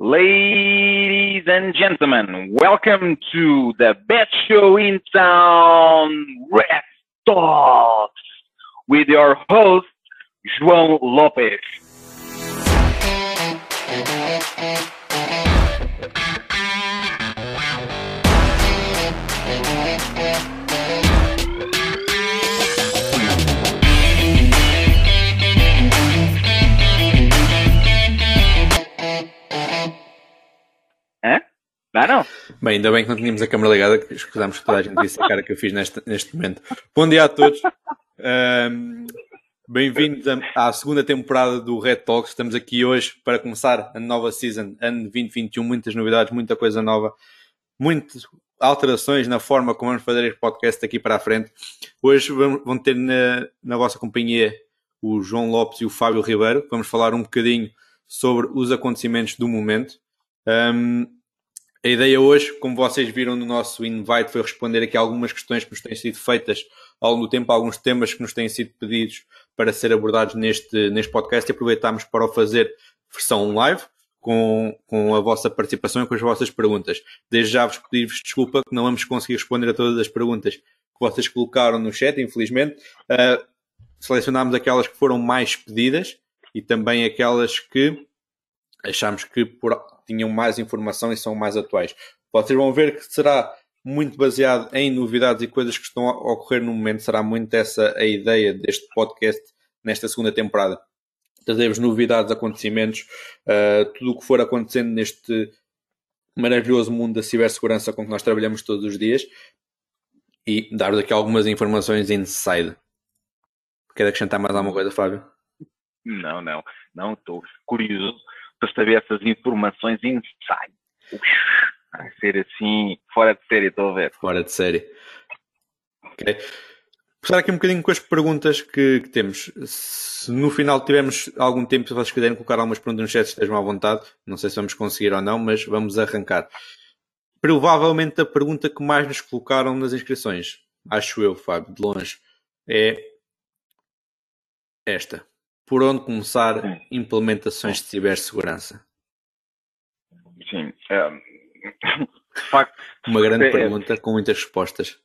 Ladies and gentlemen, welcome to the best show in town, Red Talks, with your host, João Lopes. Dá não? Bem, ainda bem que não tínhamos a câmera ligada, que escutámos que toda a gente disse a cara que eu fiz neste, neste momento. Bom dia a todos. Um, Bem-vindos à segunda temporada do Red Talks. Estamos aqui hoje para começar a nova season, ano 2021. Muitas novidades, muita coisa nova, muitas alterações na forma como vamos fazer este podcast daqui para a frente. Hoje vão ter na, na vossa companhia o João Lopes e o Fábio Ribeiro. Vamos falar um bocadinho sobre os acontecimentos do momento. Um, a ideia hoje, como vocês viram no nosso invite, foi responder aqui algumas questões que nos têm sido feitas ao longo do tempo, alguns temas que nos têm sido pedidos para ser abordados neste, neste podcast e aproveitámos para o fazer versão live, com, com a vossa participação e com as vossas perguntas. Desde já vos pedir-vos desculpa que não vamos conseguir responder a todas as perguntas que vocês colocaram no chat, infelizmente. Uh, selecionámos aquelas que foram mais pedidas e também aquelas que achámos que por, tinham mais informação e são mais atuais. Vocês vão ver que será muito baseado em novidades e coisas que estão a ocorrer no momento. Será muito essa a ideia deste podcast nesta segunda temporada. Trazemos novidades, acontecimentos, uh, tudo o que for acontecendo neste maravilhoso mundo da cibersegurança com que nós trabalhamos todos os dias e dar-vos aqui algumas informações inside. Quer acrescentar mais alguma coisa, Fábio? Não, não, não, estou curioso para saber essas informações inside. Vai ser assim, fora de série, estou a ver. Fora de série. Ok. Começar aqui um bocadinho com as perguntas que, que, temos. Se no final tivermos algum tempo, se vocês quiserem colocar algumas perguntas no chat, estejam à vontade. Não sei se vamos conseguir ou não, mas vamos arrancar. Provavelmente a pergunta que mais nos colocaram nas inscrições, acho eu, Fábio, de longe, é esta. Por onde começar Sim. implementações de cibersegurança? Sim. É, de facto, Uma grande é, pergunta com muitas respostas.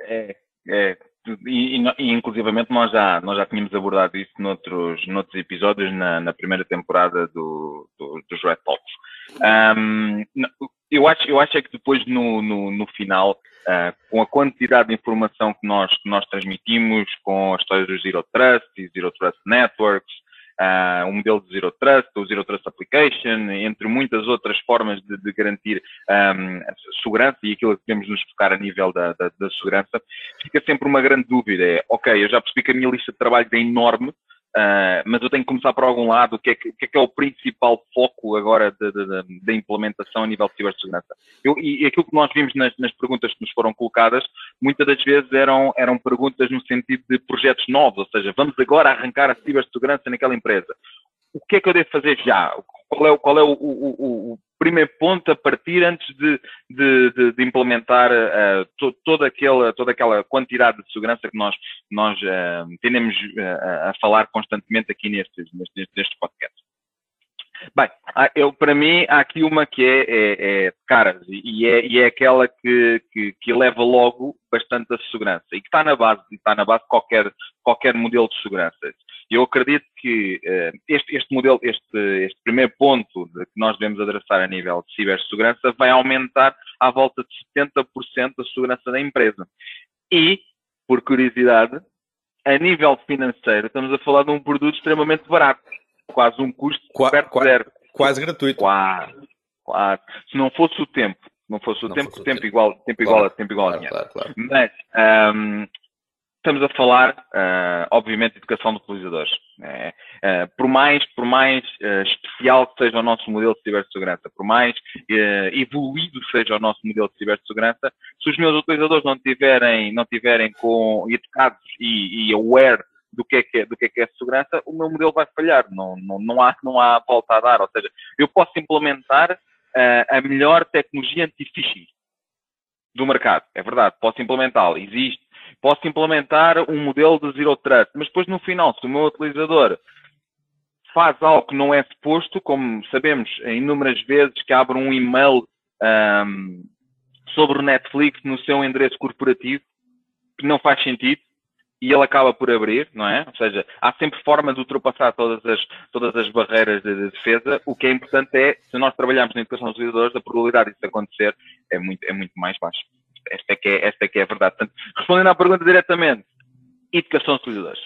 É, é. E, e, e, inclusivamente nós já, nós já tínhamos abordado isso noutros, noutros episódios na, na primeira temporada do, do, dos Red Talks. Um, eu, acho, eu acho é que depois no, no, no final, uh, com a quantidade de informação que nós, que nós transmitimos, com a história do Zero Trust e Zero Trust Networks, uh, modelo de Zero Trust, o Zero Trust Application, entre muitas outras formas de, de garantir um, segurança e aquilo que devemos nos focar a nível da, da, da, segurança, fica sempre uma grande dúvida. É, ok, eu já percebi que a minha lista de trabalho é enorme, Uh, mas eu tenho que começar por algum lado. O que é que, que, é, que é, o principal foco agora da implementação a nível de cibersegurança? Eu, e, e, aquilo que nós vimos nas, nas, perguntas que nos foram colocadas, muitas das vezes eram, eram perguntas no sentido de projetos novos, ou seja, vamos agora arrancar a cibersegurança naquela empresa. O que é que eu devo fazer já? Qual é, qual é o, o, o primeiro ponto a partir antes de, de, de, de implementar uh, to, toda, aquela, toda aquela quantidade de segurança que nós, nós uh, tendemos uh, a falar constantemente aqui nestes, nestes, nestes podcasts. Bem, eu, para mim, há aqui uma que é, é, é e é, e é aquela que, que, que leva logo bastante a segurança e que está na base, está na base de qualquer, qualquer modelo de segurança. Eu acredito que uh, este, este modelo, este, este primeiro ponto de que nós devemos adressar a nível de cibersegurança vai aumentar à volta de 70% a segurança da empresa. E, por curiosidade, a nível financeiro, estamos a falar de um produto extremamente barato quase um custo Qua, perto qua, zero. Quase gratuito. Quase, quase. Se não fosse o tempo, não fosse o não tempo, fosse o tempo, tempo igual, tempo claro, igual a tempo igual claro, a claro, Mas um, estamos a falar, uh, obviamente, de educação de utilizadores. É, uh, por mais, por mais uh, especial que seja o nosso modelo de cibersegurança, por mais evoluído seja o nosso modelo de cibersegurança, se os meus utilizadores não tiverem, não tiverem com educados e, e aware do que é que é, do que é, que é segurança, o meu modelo vai falhar. Não, não, não, há, não há volta a dar. Ou seja, eu posso implementar uh, a melhor tecnologia anti-phishing do mercado. É verdade, posso implementá-la. Existe. Posso implementar um modelo de Zero Trust, mas depois no final, se o meu utilizador faz algo que não é suposto, como sabemos inúmeras vezes que abre um e-mail um, sobre o Netflix no seu endereço corporativo, que não faz sentido, e ele acaba por abrir, não é? Ou seja, há sempre forma de ultrapassar todas as, todas as barreiras de, defesa. O que é importante é, se nós trabalharmos na educação dos utilizadores, a probabilidade disso acontecer é muito, é muito mais baixa. Esta é que é, esta é, que é a verdade. Portanto, respondendo à pergunta diretamente, educação dos utilizadores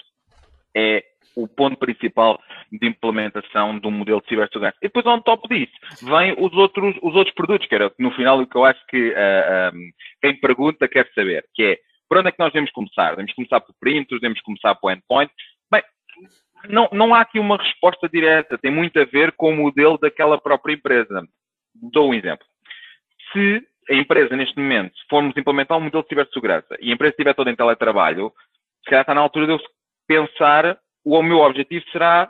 é o ponto principal de implementação de um modelo de cibersegurança. E depois, on top disso, vêm os outros, os outros produtos, que era no final o que eu acho que uh, ah, um, ah, quem pergunta quer saber, que é por onde é que nós devemos começar? Devemos começar por printers, devemos começar por endpoint? Bem, não, não há aqui uma resposta direta, tem muito a ver com o modelo daquela própria empresa. Dou um exemplo. Se a empresa, neste momento, formos implementar um modelo de cibersegurança e a empresa estiver toda em teletrabalho, se calhar está na altura de eu pensar o meu objetivo será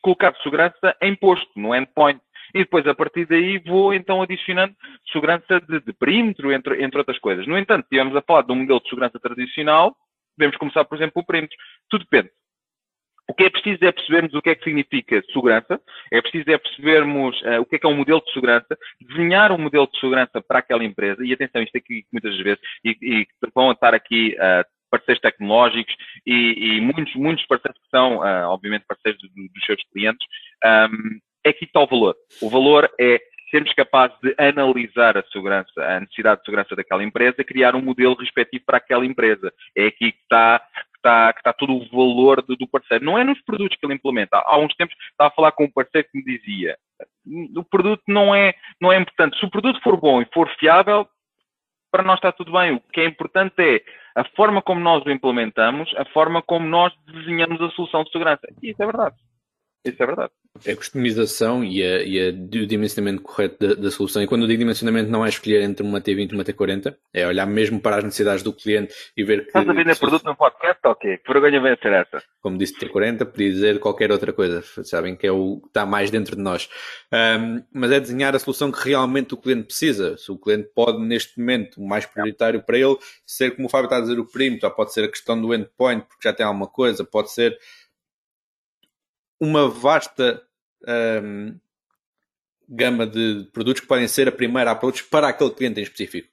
colocar segurança em posto, no endpoint. E depois, a partir daí, vou então adicionando segurança de, de perímetro, entre, entre outras coisas. No entanto, se estivermos a falar de um modelo de segurança tradicional, devemos começar, por exemplo, o perímetro. Tudo depende. O que é preciso é percebermos o que é que significa segurança, é preciso é percebermos uh, o que é que é um modelo de segurança, desenhar um modelo de segurança para aquela empresa, e atenção, isto aqui muitas vezes, e, e vão estar aqui uh, parceiros tecnológicos e, e, muitos, muitos parceiros que são, uh, obviamente, parceiros do, dos seus clientes, um, é que está o valor. O valor é sermos capazes de analisar a segurança, a necessidade de segurança daquela empresa, criar um modelo respectivo para aquela empresa. É aqui que está, que está, que está todo o valor do, do, parceiro. Não é nos produtos que ele implementa. Há uns tempos estava a falar com um parceiro que me dizia o produto não é, não é importante. Se o produto for bom e for fiável, para nós está tudo bem. O que é importante é a forma como nós o implementamos, a forma como nós desenhamos a solução de segurança. E isso é verdade. Isso é verdade. A customização e, a, e a, o dimensionamento correto da, da, solução. E quando eu digo dimensionamento, não é escolher entre uma T20 e uma T40, é olhar mesmo para as necessidades do cliente e ver que. Estás a vender produto no podcast? Ok. Que vergonha vai ser essa? Como disse T40, podia dizer qualquer outra coisa. Sabem que é o que está mais dentro de nós. Um, mas é desenhar a solução que realmente o cliente precisa. Se o cliente pode, neste momento, o mais prioritário para ele, ser como o Fábio está a dizer, o perímetro, pode ser a questão do endpoint, porque já tem alguma coisa, pode ser uma vasta um, gama de produtos que podem ser a primeira approach para aquele cliente em específico.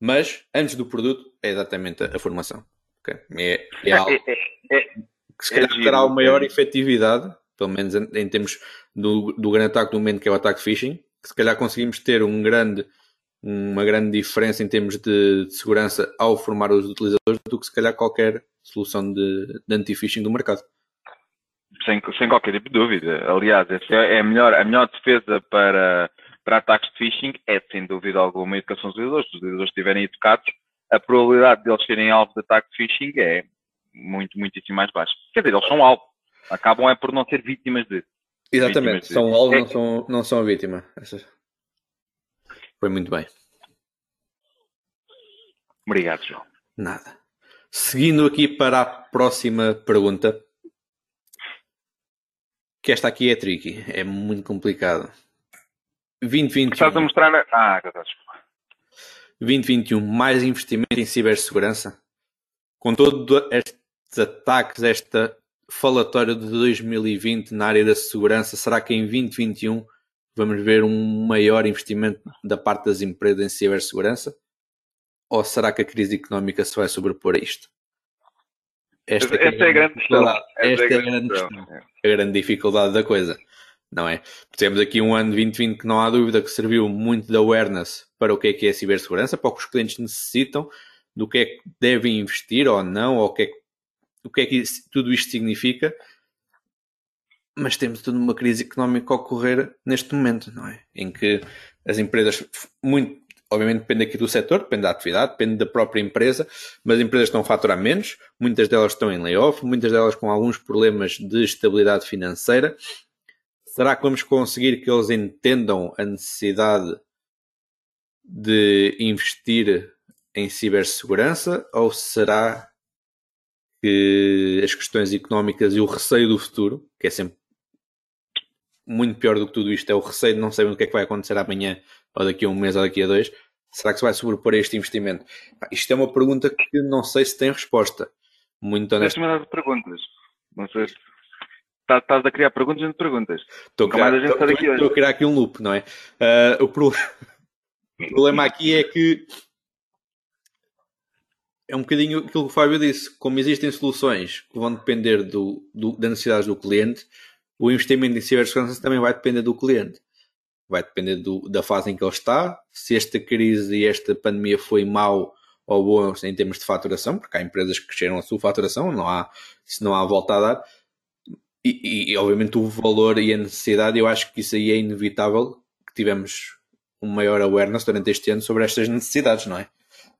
Mas, antes do produto, é exatamente a, a formação. Okay? É, é, algo é, é, é que se calhar é terá uma maior efetividade, pelo menos em, em termos do, do grande ataque do momento, que é o ataque phishing, que se calhar conseguimos ter um grande, uma grande diferença em termos de, de segurança ao formar os utilizadores do que se calhar qualquer solução de, de anti-phishing do mercado sem, sem qualquer tipo de dúvida. Aliás, essa é a melhor, a melhor defesa para, para ataques de phishing é, sem dúvida alguma, a educação dos utilizadores. Se os utilizadores estiverem educados, a probabilidade de eles serem alvo de ataque de phishing é muito, muitíssimo mais baixa. Quer dizer, eles são alvo. Acabam é por não ser vítimas de. Exatamente, vítimas de... são alvo, é... não, são, não são a vítima. Foi muito bem. Obrigado, João. Nada. Seguindo aqui para a próxima pergunta, que esta aqui é tricky, é muito complicado. 2021. Estás a mostrar na... Ah, desculpa. 2021, mais investimento em cibersegurança? Com todos estes ataques, esta falatória de 2020 na área da segurança, será que em 2021 vamos ver um maior investimento da parte das empresas em cibersegurança? Ou será que a crise económica se vai sobrepor a isto? Esta, é, é a grande questão. Esta é a grande questão. A grande dificuldade da coisa. Não é? Temos aqui um ano de 2020 que não há dúvida que serviu muito de awareness para o que é que é a cibersegurança, para o que os clientes necessitam, do que é que devem investir ou não, ou o que é que, o que, é que isso, tudo isto significa. Mas temos toda uma crise económica a ocorrer neste momento, não é? Em que as empresas, muito, obviamente depende aqui do setor, depende da atividade, depende da própria empresa, mas as empresas estão a faturar menos, muitas delas estão em layoff, muitas delas com alguns problemas de estabilidade financeira. Será que vamos conseguir que eles entendam a necessidade de investir em cibersegurança ou será que as questões económicas e o receio do futuro, que é sempre muito pior do que tudo isto, é o receio de não saber o que é que vai acontecer amanhã ou daqui a um mês ou daqui a dois, será que se vai sobrepor a este investimento? Isto é uma pergunta que não sei se tem resposta. Muito honesta. Deixa-me dar perguntas. Não sei se estás a criar perguntas e perguntas. Estou a criar, estou, estou a criar aqui um loop, não é? Uh, o, pro... o problema aqui é que é um bocadinho aquilo que o Fábio disse. Como existem soluções que vão depender do, do, das necessidades do cliente, o investimento em cibersegurança também vai depender do cliente. Vai depender do, da fase em que ele está, se esta crise e esta pandemia foi mau ou boa em termos de faturação, porque há empresas que cresceram a sua faturação, não há, se não há volta a dar. E, e, obviamente o valor e a necessidade, eu acho que isso aí é inevitável que tivemos um maior awareness durante este ano sobre estas necessidades, não é?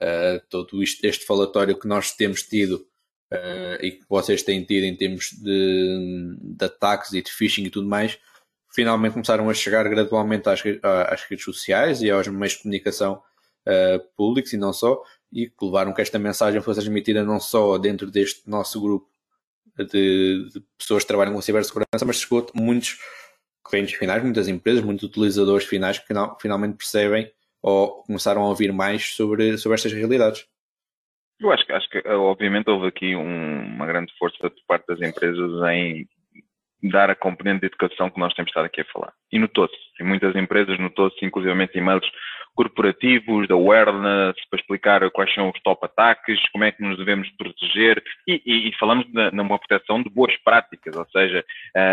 Uh, todo isto, este falatório que nós temos tido uh, e que vocês têm tido em termos de, de, ataques e de phishing e tudo mais, finalmente começaram a chegar gradualmente às, às redes sociais e aos meios de comunicação uh, públicos e não só, e que levaram que esta mensagem fosse transmitida não só dentro deste nosso grupo de, de pessoas que trabalham com cibersegurança, mas chegou a muitos clientes finais, muitas empresas, muitos utilizadores finais que final, finalmente percebem ou começaram a ouvir mais sobre, sobre estas realidades? Eu acho que, acho que obviamente houve aqui um, uma grande força por parte das empresas em dar a componente de educação que nós temos estado aqui a falar. E notou-se, em muitas empresas notou-se inclusivamente e-mails corporativos, da awareness, para explicar quais são os top ataques, como é que nos devemos proteger e, e, e falamos de, numa proteção de boas práticas, ou seja,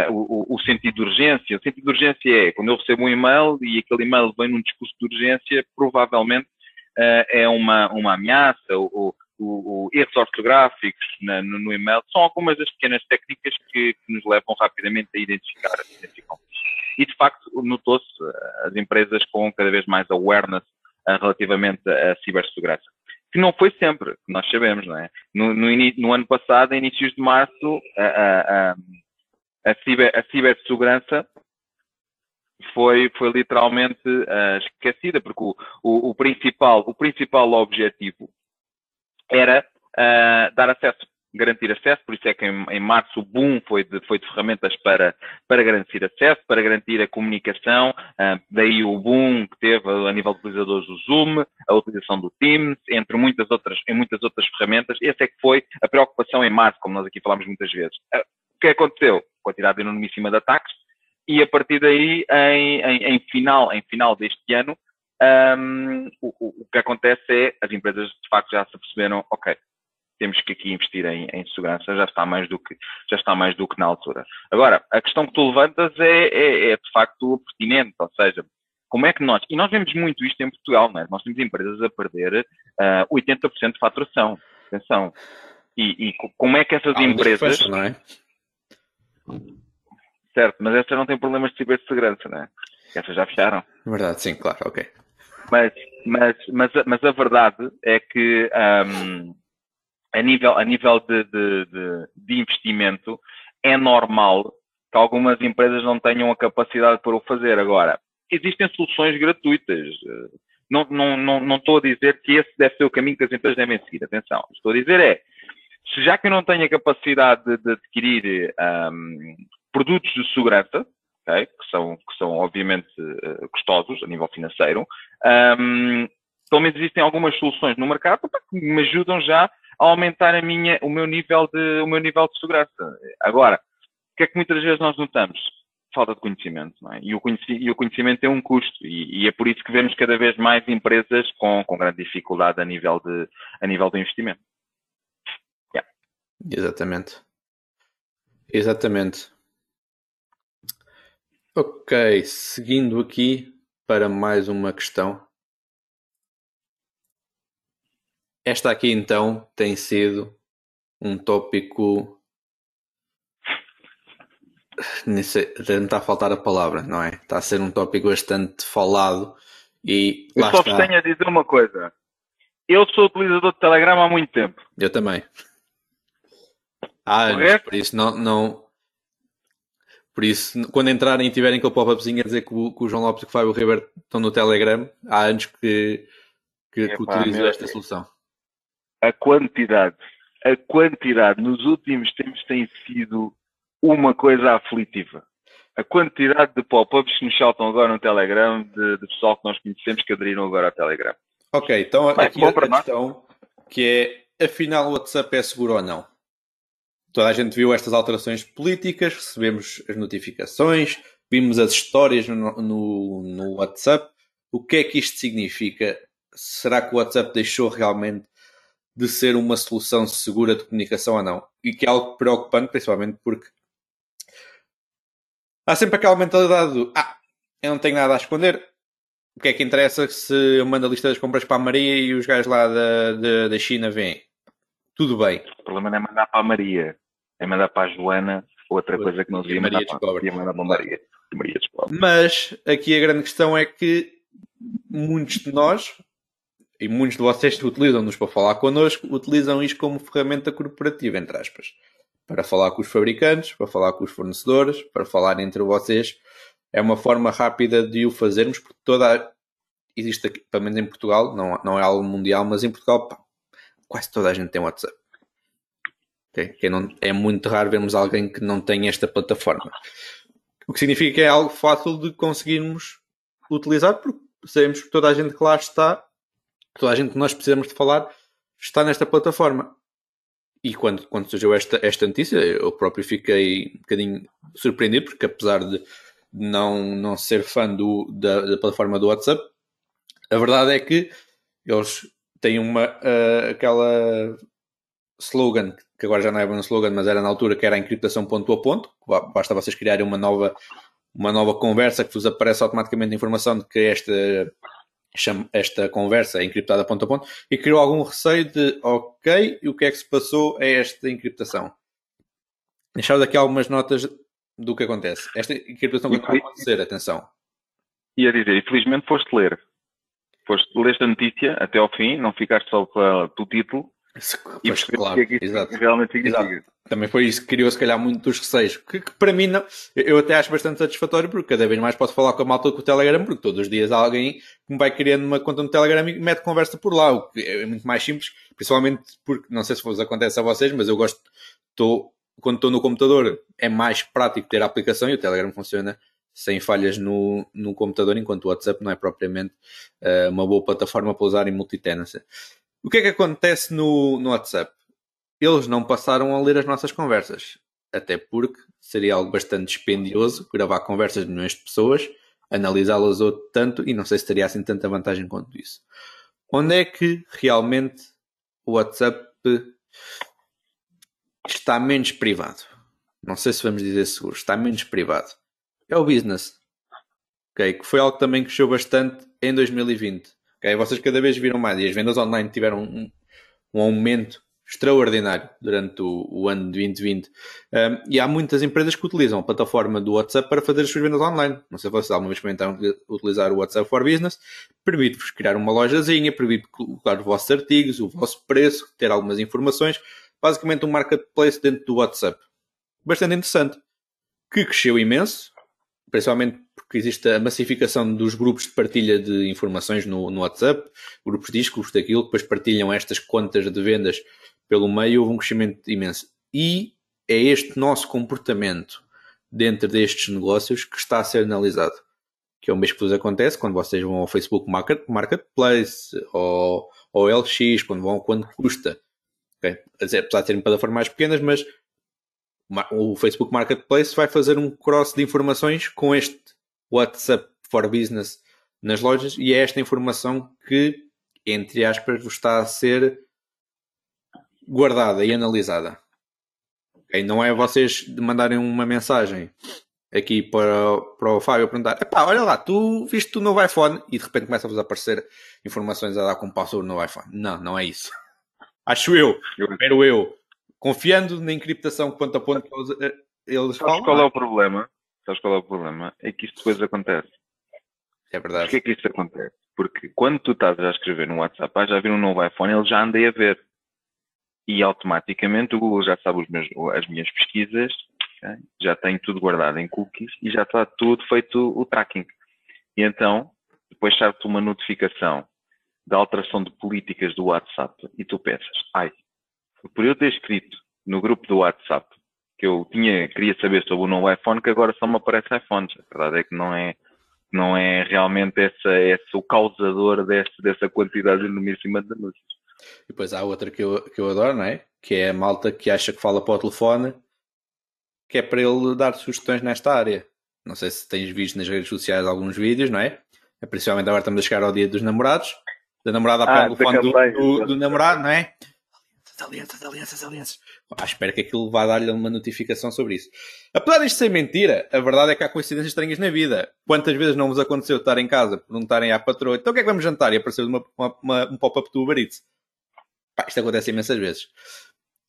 uh, o, o, sentido de urgência. O sentido de urgência é quando eu recebo um e-mail e aquele e-mail vem num discurso de urgência, provavelmente uh, é uma, uma ameaça ou, o, o, erros ortográficos na, no, no, e-mail, são algumas das pequenas técnicas que, que nos levam rapidamente a identificar, e, de facto, notou-se eh, as empresas com cada vez mais awareness uh, relativamente à cibersegurança. Que não foi sempre, nós sabemos, não é? No, no, no ano passado, em inícios de março, a, a, a, ciber, a cibersegurança foi, foi literalmente uh, esquecida, porque o, o, o, principal, o principal objetivo era uh, dar acesso garantir acesso, por isso é que em, em março o boom foi de, foi de ferramentas para, para garantir acesso, para garantir a comunicação, uh, daí o boom que teve a nível de utilizadores do Zoom, a utilização do Teams, entre muitas outras, em muitas outras ferramentas. Essa é que foi a preocupação em março, como nós aqui falámos muitas vezes. Uh, o que aconteceu? Quantidade enormíssima de ataques, e a partir daí, em, em, em final, em final deste ano, um, o, o, que acontece é as empresas de facto já se perceberam, ok, temos que aqui investir em, em, segurança, já está mais do que já está mais do que na altura. Agora, a questão que tu levantas é, é, é de facto pertinente, ou seja, como é que nós, e nós vemos muito isto em Portugal, não é? nós temos empresas a perder uh, 80% de faturação, atenção, e, e, como é que essas ah, empresas... Fecha, não é? Certo, mas essas não têm problemas de cibersegurança, não é? Essas já fecharam. Verdade, sim, claro, ok. Mas, mas, mas, mas a verdade é que um, a nível, a nível de, de, de, de, investimento, é normal que algumas empresas não tenham a capacidade para o fazer. Agora, existem soluções gratuitas. Não, não, não, não estou a dizer que esse deve ser o caminho que as empresas devem seguir. Atenção. Estou a dizer é, se já que eu não tenho a capacidade de, de adquirir um, produtos de segurança, okay, que, são, que são obviamente uh, custosos a nível financeiro, um, pelo menos existem algumas soluções no mercado que me ajudam já a aumentar a minha, o, meu nível de, o meu nível de segurança. Agora, o que é que muitas vezes nós notamos? Falta de conhecimento, é? e, o conhecimento e, o conhecimento tem um custo, e, e, é por isso que vemos cada vez mais empresas com, com grande dificuldade a nível de, a nível de investimento. Yeah. Exatamente. Exatamente. Ok, seguindo aqui para mais uma questão. Esta aqui então tem sido um tópico. Não está a faltar a palavra, não é? Está a ser um tópico bastante falado e. Eu só vos tenho a dizer uma coisa. Eu sou utilizador de Telegram há muito tempo. Eu também. Anos, por isso não, não. Por isso, quando entrarem e tiverem aquele pop-upzinho a dizer que o, que o João Lopes e que o Fábio Ribeiro estão no Telegram, há anos que, que, que utilizo esta solução a quantidade, a quantidade nos últimos tempos tem sido uma coisa aflitiva. A quantidade de pop-ups que nos saltam agora no Telegram, de, de, pessoal que nós conhecemos que aderiram agora ao Telegram. Ok, então Bem, aqui a, a questão que é, afinal o WhatsApp é seguro ou não? Toda a gente viu estas alterações políticas, recebemos as notificações, vimos as histórias no, no, no WhatsApp. O que é que isto significa? Será que o WhatsApp deixou realmente de ser uma solução segura de comunicação ou não? E que é algo preocupante, principalmente porque há sempre aquela mentalidade do ah, eu não tenho nada a esconder. O que é que interessa se eu mando a lista das compras para a Maria e os gajos lá da, da, da China vêm? Tudo bem. O problema não é mandar para a Maria, é mandar para a Joana outra coisa que não devia mandar para, devia mandar para a Maria. Maria Mas aqui a grande questão é que muitos de nós, e muitos de vocês que utilizam-nos para falar connosco, utilizam isto como ferramenta corporativa, entre aspas. Para falar com os fabricantes, para falar com os fornecedores, para falar entre vocês. É uma forma rápida de o fazermos, porque toda a... existe aqui, pelo menos em Portugal, não, não é algo mundial, mas em Portugal pá, quase toda a gente tem WhatsApp. Okay? Que não, é muito raro vermos alguém que não tem esta plataforma. O que significa que é algo fácil de conseguirmos utilizar, porque sabemos que toda a gente que lá está, toda a gente que nós precisamos de falar, está nesta plataforma. E quando, quando surgiu esta, esta notícia, eu próprio fiquei um bocadinho surpreendido, porque apesar de não, não ser fã do, da, da plataforma do WhatsApp, a verdade é que eles têm uma, uh, aquela slogan que agora já não é bem um slogan, mas era na altura que era a encriptação ponto a ponto. Basta vocês criarem uma nova, uma nova conversa que vos aparece automaticamente a informação de que esta, esta conversa é encriptada ponto a ponto e criou algum receio de ok, e o que é que se passou a esta encriptação? Deixar daqui algumas notas do que acontece. Esta encriptação vai acontecer, atenção. Ia dizer, infelizmente foste ler. Foste ler esta notícia até ao fim, não ficaste só pelo título Pois, claro, que exato. realmente Exato. Também foi isso que criou, se calhar, muito dos receios. Que, que, para mim, não, eu até acho bastante satisfatório, porque cada vez mais posso falar com a malta com o Telegram, porque todos os dias há alguém que me vai criando uma conta no Telegram e mete conversa por lá, o que é muito mais simples, principalmente porque, não sei se vos acontece a vocês, mas eu gosto, estou, quando estou no computador, é mais prático ter a aplicação e o Telegram funciona sem falhas no, no computador, enquanto o WhatsApp não é propriamente uh, uma boa plataforma para usar em multitenancy. O que é que acontece no, no WhatsApp? Eles não passaram a ler as nossas conversas. Até porque seria algo bastante dispendioso gravar conversas de milhões de pessoas, analisá-las outro tanto e não sei se teria assim tanta vantagem quanto isso. Onde é que realmente o WhatsApp está menos privado? Não sei se vamos dizer seguro, está menos privado. É o business. Okay? Que foi algo também que cresceu bastante em 2020. Okay? Vocês cada vez viram mais e as vendas online tiveram um, um aumento extraordinário durante o, o ano de 2020. Um, e há muitas empresas que utilizam a plataforma do WhatsApp para fazer as suas vendas online. Não sei se vocês alguma vez experimentaram utilizar o WhatsApp for Business. Permite-vos criar uma lojazinha, permite colocar os vossos artigos, o vosso preço, ter algumas informações. Basicamente um marketplace dentro do WhatsApp. Bastante interessante. Que cresceu imenso, principalmente porque existe a massificação dos grupos de partilha de informações no, no WhatsApp, grupos disto, grupos daquilo, que depois partilham estas contas de vendas pelo meio, houve um crescimento imenso. E é este nosso comportamento dentro destes negócios que está a ser analisado. Que é o mesmo que vos acontece quando vocês vão ao Facebook Market, Marketplace ou ao LX, quando vão quando custa. Okay? Apesar de serem plataformas mais pequenas, mas o Facebook Marketplace vai fazer um cross de informações com este WhatsApp for Business nas lojas e é esta informação que, entre aspas, está a ser guardada e analisada. Okay? Não é vocês mandarem uma mensagem aqui para, para o Fábio perguntar: Epá, olha lá, tu viste o novo iPhone e de repente começa-vos a aparecer informações a dar com password no iPhone. Não, não é isso. Acho eu, espero eu, confiando na encriptação ponto a ponto que eles, eh, eles Sabes falam. qual é o problema? Sabes qual é o problema? É que isto depois acontece. É verdade. Porquê é que isto acontece? Porque quando tu estás a escrever no WhatsApp, ah, já vir um novo iPhone, ele já andei a ver. E automaticamente o Google já sabe meus, as minhas pesquisas, okay? já tem tudo guardado em cookies e já está tudo feito o tracking. E então, depois sai-te uma notificação da alteração de políticas do WhatsApp e tu pensas, ai, por eu ter escrito no grupo do WhatsApp que eu tinha, queria saber sobre o novo iPhone, que agora só me aparece iPhones. A verdade é que não é, não é realmente essa, esse o causador desse, dessa quantidade enormíssima de anúncios. E depois há outra que eu, que eu adoro, não é? que é a malta que acha que fala para o telefone, que é para ele dar sugestões nesta área. Não sei se tens visto nas redes sociais alguns vídeos, não é? é principalmente agora estamos a chegar ao dia dos namorados, da namorada a ah, o telefone do, do, do, namorado, não é? Alianças, alianças, alianças. Ah, espero que aquilo vá dar-lhe uma notificação sobre isso. Apesar disto ser mentira, a verdade é que há coincidências estranhas na vida. Quantas vezes não vos aconteceu estar em casa, perguntarem à patroa, então o que é que vamos jantar? E apareceu uma, uma, uma, um pop-up do Uber Eats. Pá, isto acontece imensas vezes.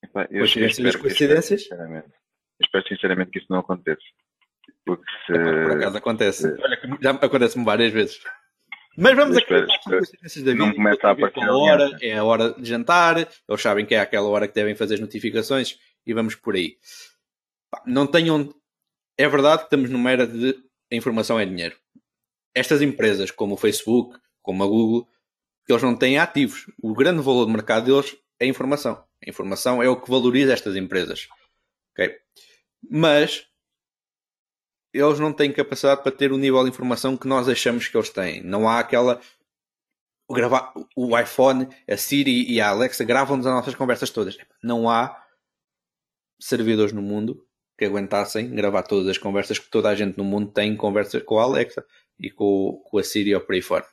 Epá, eu, coincidências das coincidências? Sinceramente. Eu espero sinceramente que isso não aconteça. Porque se... por acaso acontece. Se... Olha, já acontece-me várias vezes. Mas vamos aqui coincidências da vida. Não começa a aparecer a hora, é a hora de jantar, eles sabem que é aquela hora que devem fazer as notificações e vamos por aí. Não tenham. É verdade que estamos numa era de a informação é dinheiro. Estas empresas, como o Facebook, como a Google, eles não têm ativos. O grande valor do mercado deles é a informação. A informação é o que valoriza estas empresas. Okay? Mas eles não têm capacidade para ter o nível de informação que nós achamos que eles têm. Não há aquela. O, gravar, o iPhone, a Siri e a Alexa gravam-nos as nossas conversas todas. Não há servidores no mundo que aguentassem gravar todas as conversas que toda a gente no mundo tem conversas com a Alexa e com, com a Siri ou por aí fora.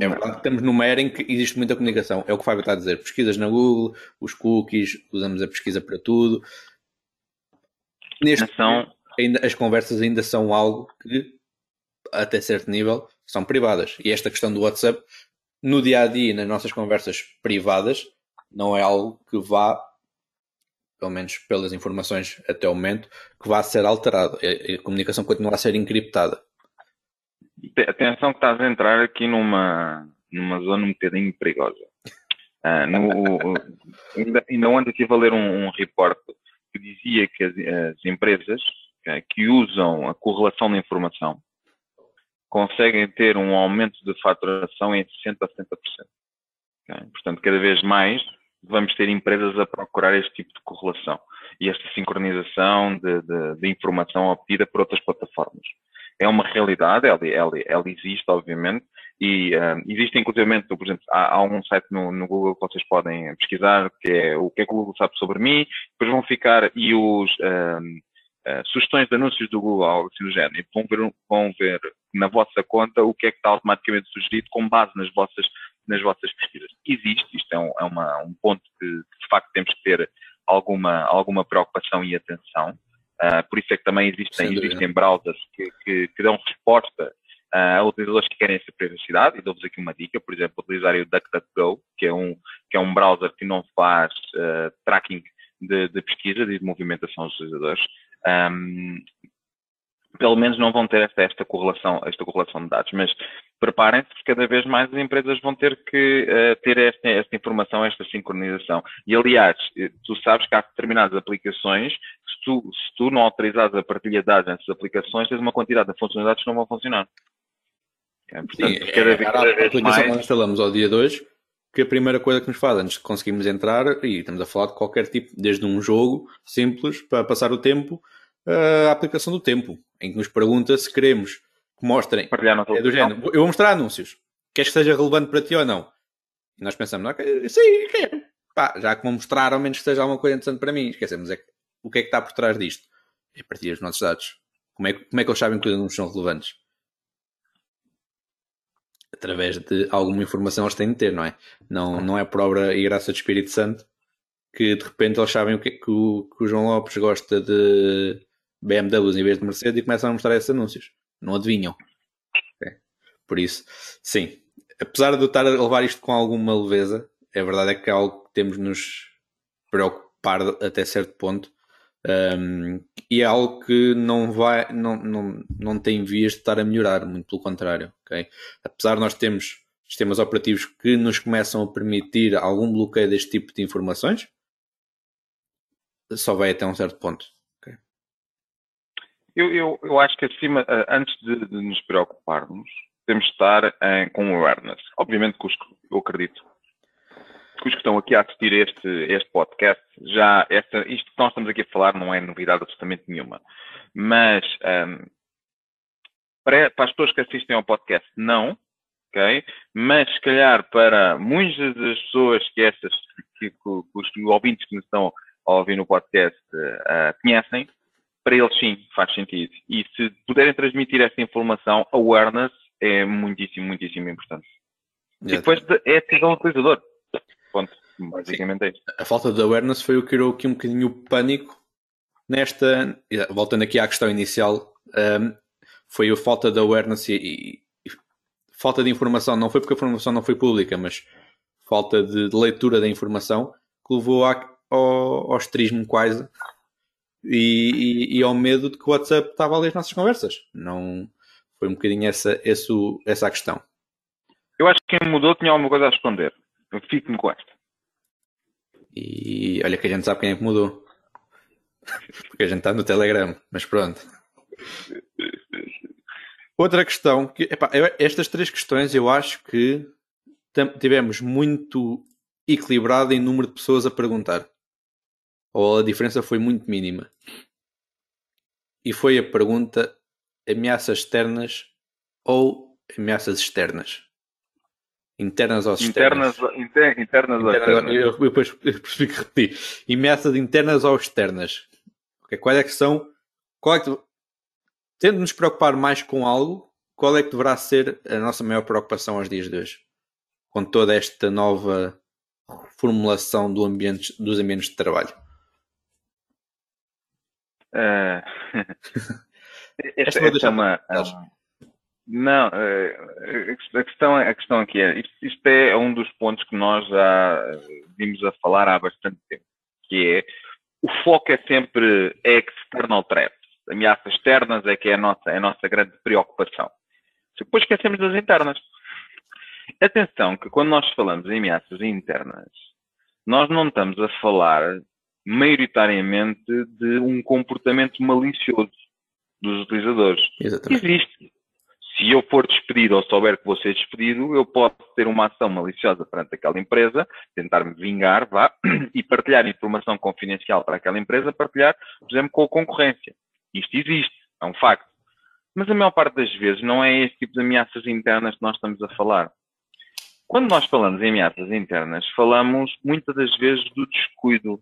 É verdade que estamos numa era em que existe muita comunicação. É o que o Fábio está a dizer. Pesquisas na Google, os cookies, usamos a pesquisa para tudo. Neste são... ainda, as conversas ainda são algo que, até certo nível, são privadas. E esta questão do WhatsApp, no dia a dia, nas nossas conversas privadas, não é algo que vá, pelo menos pelas informações até o momento, que vá ser alterado. A, comunicação continua a ser encriptada. Atenção que estás a entrar aqui numa, numa zona um bocadinho perigosa. Uh, no, ainda, ainda ontem estive a ler um, um report que dizia que as, as empresas que usam a correlação da informação conseguem ter um aumento de faturação em 60% a 70%. Okay? Portanto, cada vez mais vamos ter empresas a procurar este tipo de correlação e esta sincronização de, de, de informação obtida por outras plataformas. É uma realidade, ela, ela, ela existe, obviamente, e um, existe inclusive, por exemplo, há, há um site no, no, Google que vocês podem pesquisar, que é o que é que o Google sabe sobre mim, depois vão ficar e os um, uh, sugestões de anúncios do Google, algo assim do género, vão ver, vão ver na vossa conta o que é que está automaticamente sugerido com base nas vossas, nas vossas pesquisas. Existe, isto é um, é uma, um ponto que, de facto temos que ter alguma, alguma preocupação e atenção. Uh, por isso é que também existem, existem browsers que, que, que dão resposta uh, utilizadores que querem essa privacidade, e dou-vos aqui uma dica, por exemplo, utilizarem o DuckDuckGo, que é um, que é um browser que não faz uh, tracking de, de, pesquisa e de movimentação dos utilizadores. Um, pelo menos não vão ter esta, esta, correlação, esta correlação de dados, mas preparem-se porque cada vez mais as empresas vão ter que uh, ter esta, esta, informação, esta sincronização. E aliás, eh, tu sabes que há determinadas aplicações, se tu, se tu não autorizares a partilha de dados nessas aplicações, tens uma quantidade de funcionalidades que não vão funcionar. É, portanto, Sim, cada, é, vez, cada vez a aplicação mais... que nós instalamos ao dia 2, que a primeira coisa que nos faz antes de conseguirmos entrar, e estamos a falar de qualquer tipo, desde um jogo simples para passar o tempo, a aplicação do tempo, em que nos pergunta se queremos que mostrem. É do género. Eu vou mostrar anúncios. Queres que seja relevante para ti ou não? E nós pensamos, não, sim, quero. Pá, já que vão mostrar, ao menos que seja alguma coisa interessante para mim. Esquecemos, é que, o que é que está por trás disto? É partir dos nossos dados. Como é, como é que eles sabem que os anúncios são relevantes? Através de alguma informação eles têm de ter, não é? Não, não é por obra e graça do Espírito Santo que de repente eles sabem o que, que, o, que o João Lopes gosta de BMWs em vez de Mercedes e começam a mostrar esses anúncios. Não adivinham. Okay. Por isso, sim. Apesar de eu estar a levar isto com alguma leveza, é verdade é que é algo que temos de nos preocupar até certo ponto. Um, e é algo que não vai, não, não, não tem vias de estar a melhorar, muito pelo contrário. Okay? Apesar de nós termos sistemas operativos que nos começam a permitir algum bloqueio deste tipo de informações, só vai até um certo ponto. Okay? Eu, eu, eu acho que acima, eh, antes de, de nos preocuparmos, temos de estar em, eh, com awareness. Obviamente que eu acredito os que estão aqui a assistir este, este podcast, já esta, isto que nós estamos aqui a falar não é novidade absolutamente nenhuma. Mas um, para, para, as pessoas que assistem ao podcast, não. ok? Mas se calhar para muitas das pessoas que estas, que, que, que os ouvintes que nos estão a ouvir no podcast uh, conhecem, para eles sim, faz sentido. E se puderem transmitir esta informação, awareness é muitíssimo, muitíssimo importante. E depois é decisão do utilizador. Ponto. Basicamente é isso. A falta de awareness foi o que criou aqui um bocadinho o pânico nesta. Voltando aqui à questão inicial, um, foi a falta de awareness e, e, e, falta de informação. Não foi porque a informação não foi pública, mas falta de, de leitura da informação que levou à, ao, ao esterismo quase e, e, ao medo de que o WhatsApp estava a ler as nossas conversas. Não foi um bocadinho essa, essa, essa a questão. Eu acho que quem mudou tinha alguma coisa a esconder. Eu fico-me com esta. E olha que a gente sabe quem é que mudou. Porque a gente está no Telegram, mas pronto. Outra questão, que, epá, estas três questões eu acho que tivemos muito equilibrado em número de pessoas a perguntar. Ou a diferença foi muito mínima. E foi a pergunta ameaças externas ou ameaças externas? Internas ou externas? Internas, inter, internas ou externas. Eu, eu depois percebi que repeti. Ameaças internas ou externas? Okay, quais é que são? Qual é que, tendo nos preocupar mais com algo, qual é que deverá ser a nossa maior preocupação aos dias de hoje? Com toda esta nova formulação do ambiente, dos ambientes de trabalho. Uh... esta, esta é uma, não, eh, a questão, a questão aqui é, isto, isto, é um dos pontos que nós já vimos a falar há bastante tempo, que é, o foco é sempre external threats, ameaças externas é que é a nossa, é a nossa grande preocupação. Depois esquecemos das internas. Atenção que quando nós falamos em ameaças internas, nós não estamos a falar maioritariamente de um comportamento malicioso dos utilizadores. Exatamente. Existe se eu for despedido ou souber que vou ser despedido, eu posso ter uma ação maliciosa perante aquela empresa, tentar me vingar, vá, e partilhar informação confidencial para aquela empresa, partilhar, por exemplo, com a concorrência. Isto existe, é um facto. Mas a maior parte das vezes não é este tipo de ameaças internas que nós estamos a falar. Quando nós falamos em ameaças internas, falamos muitas das vezes do descuido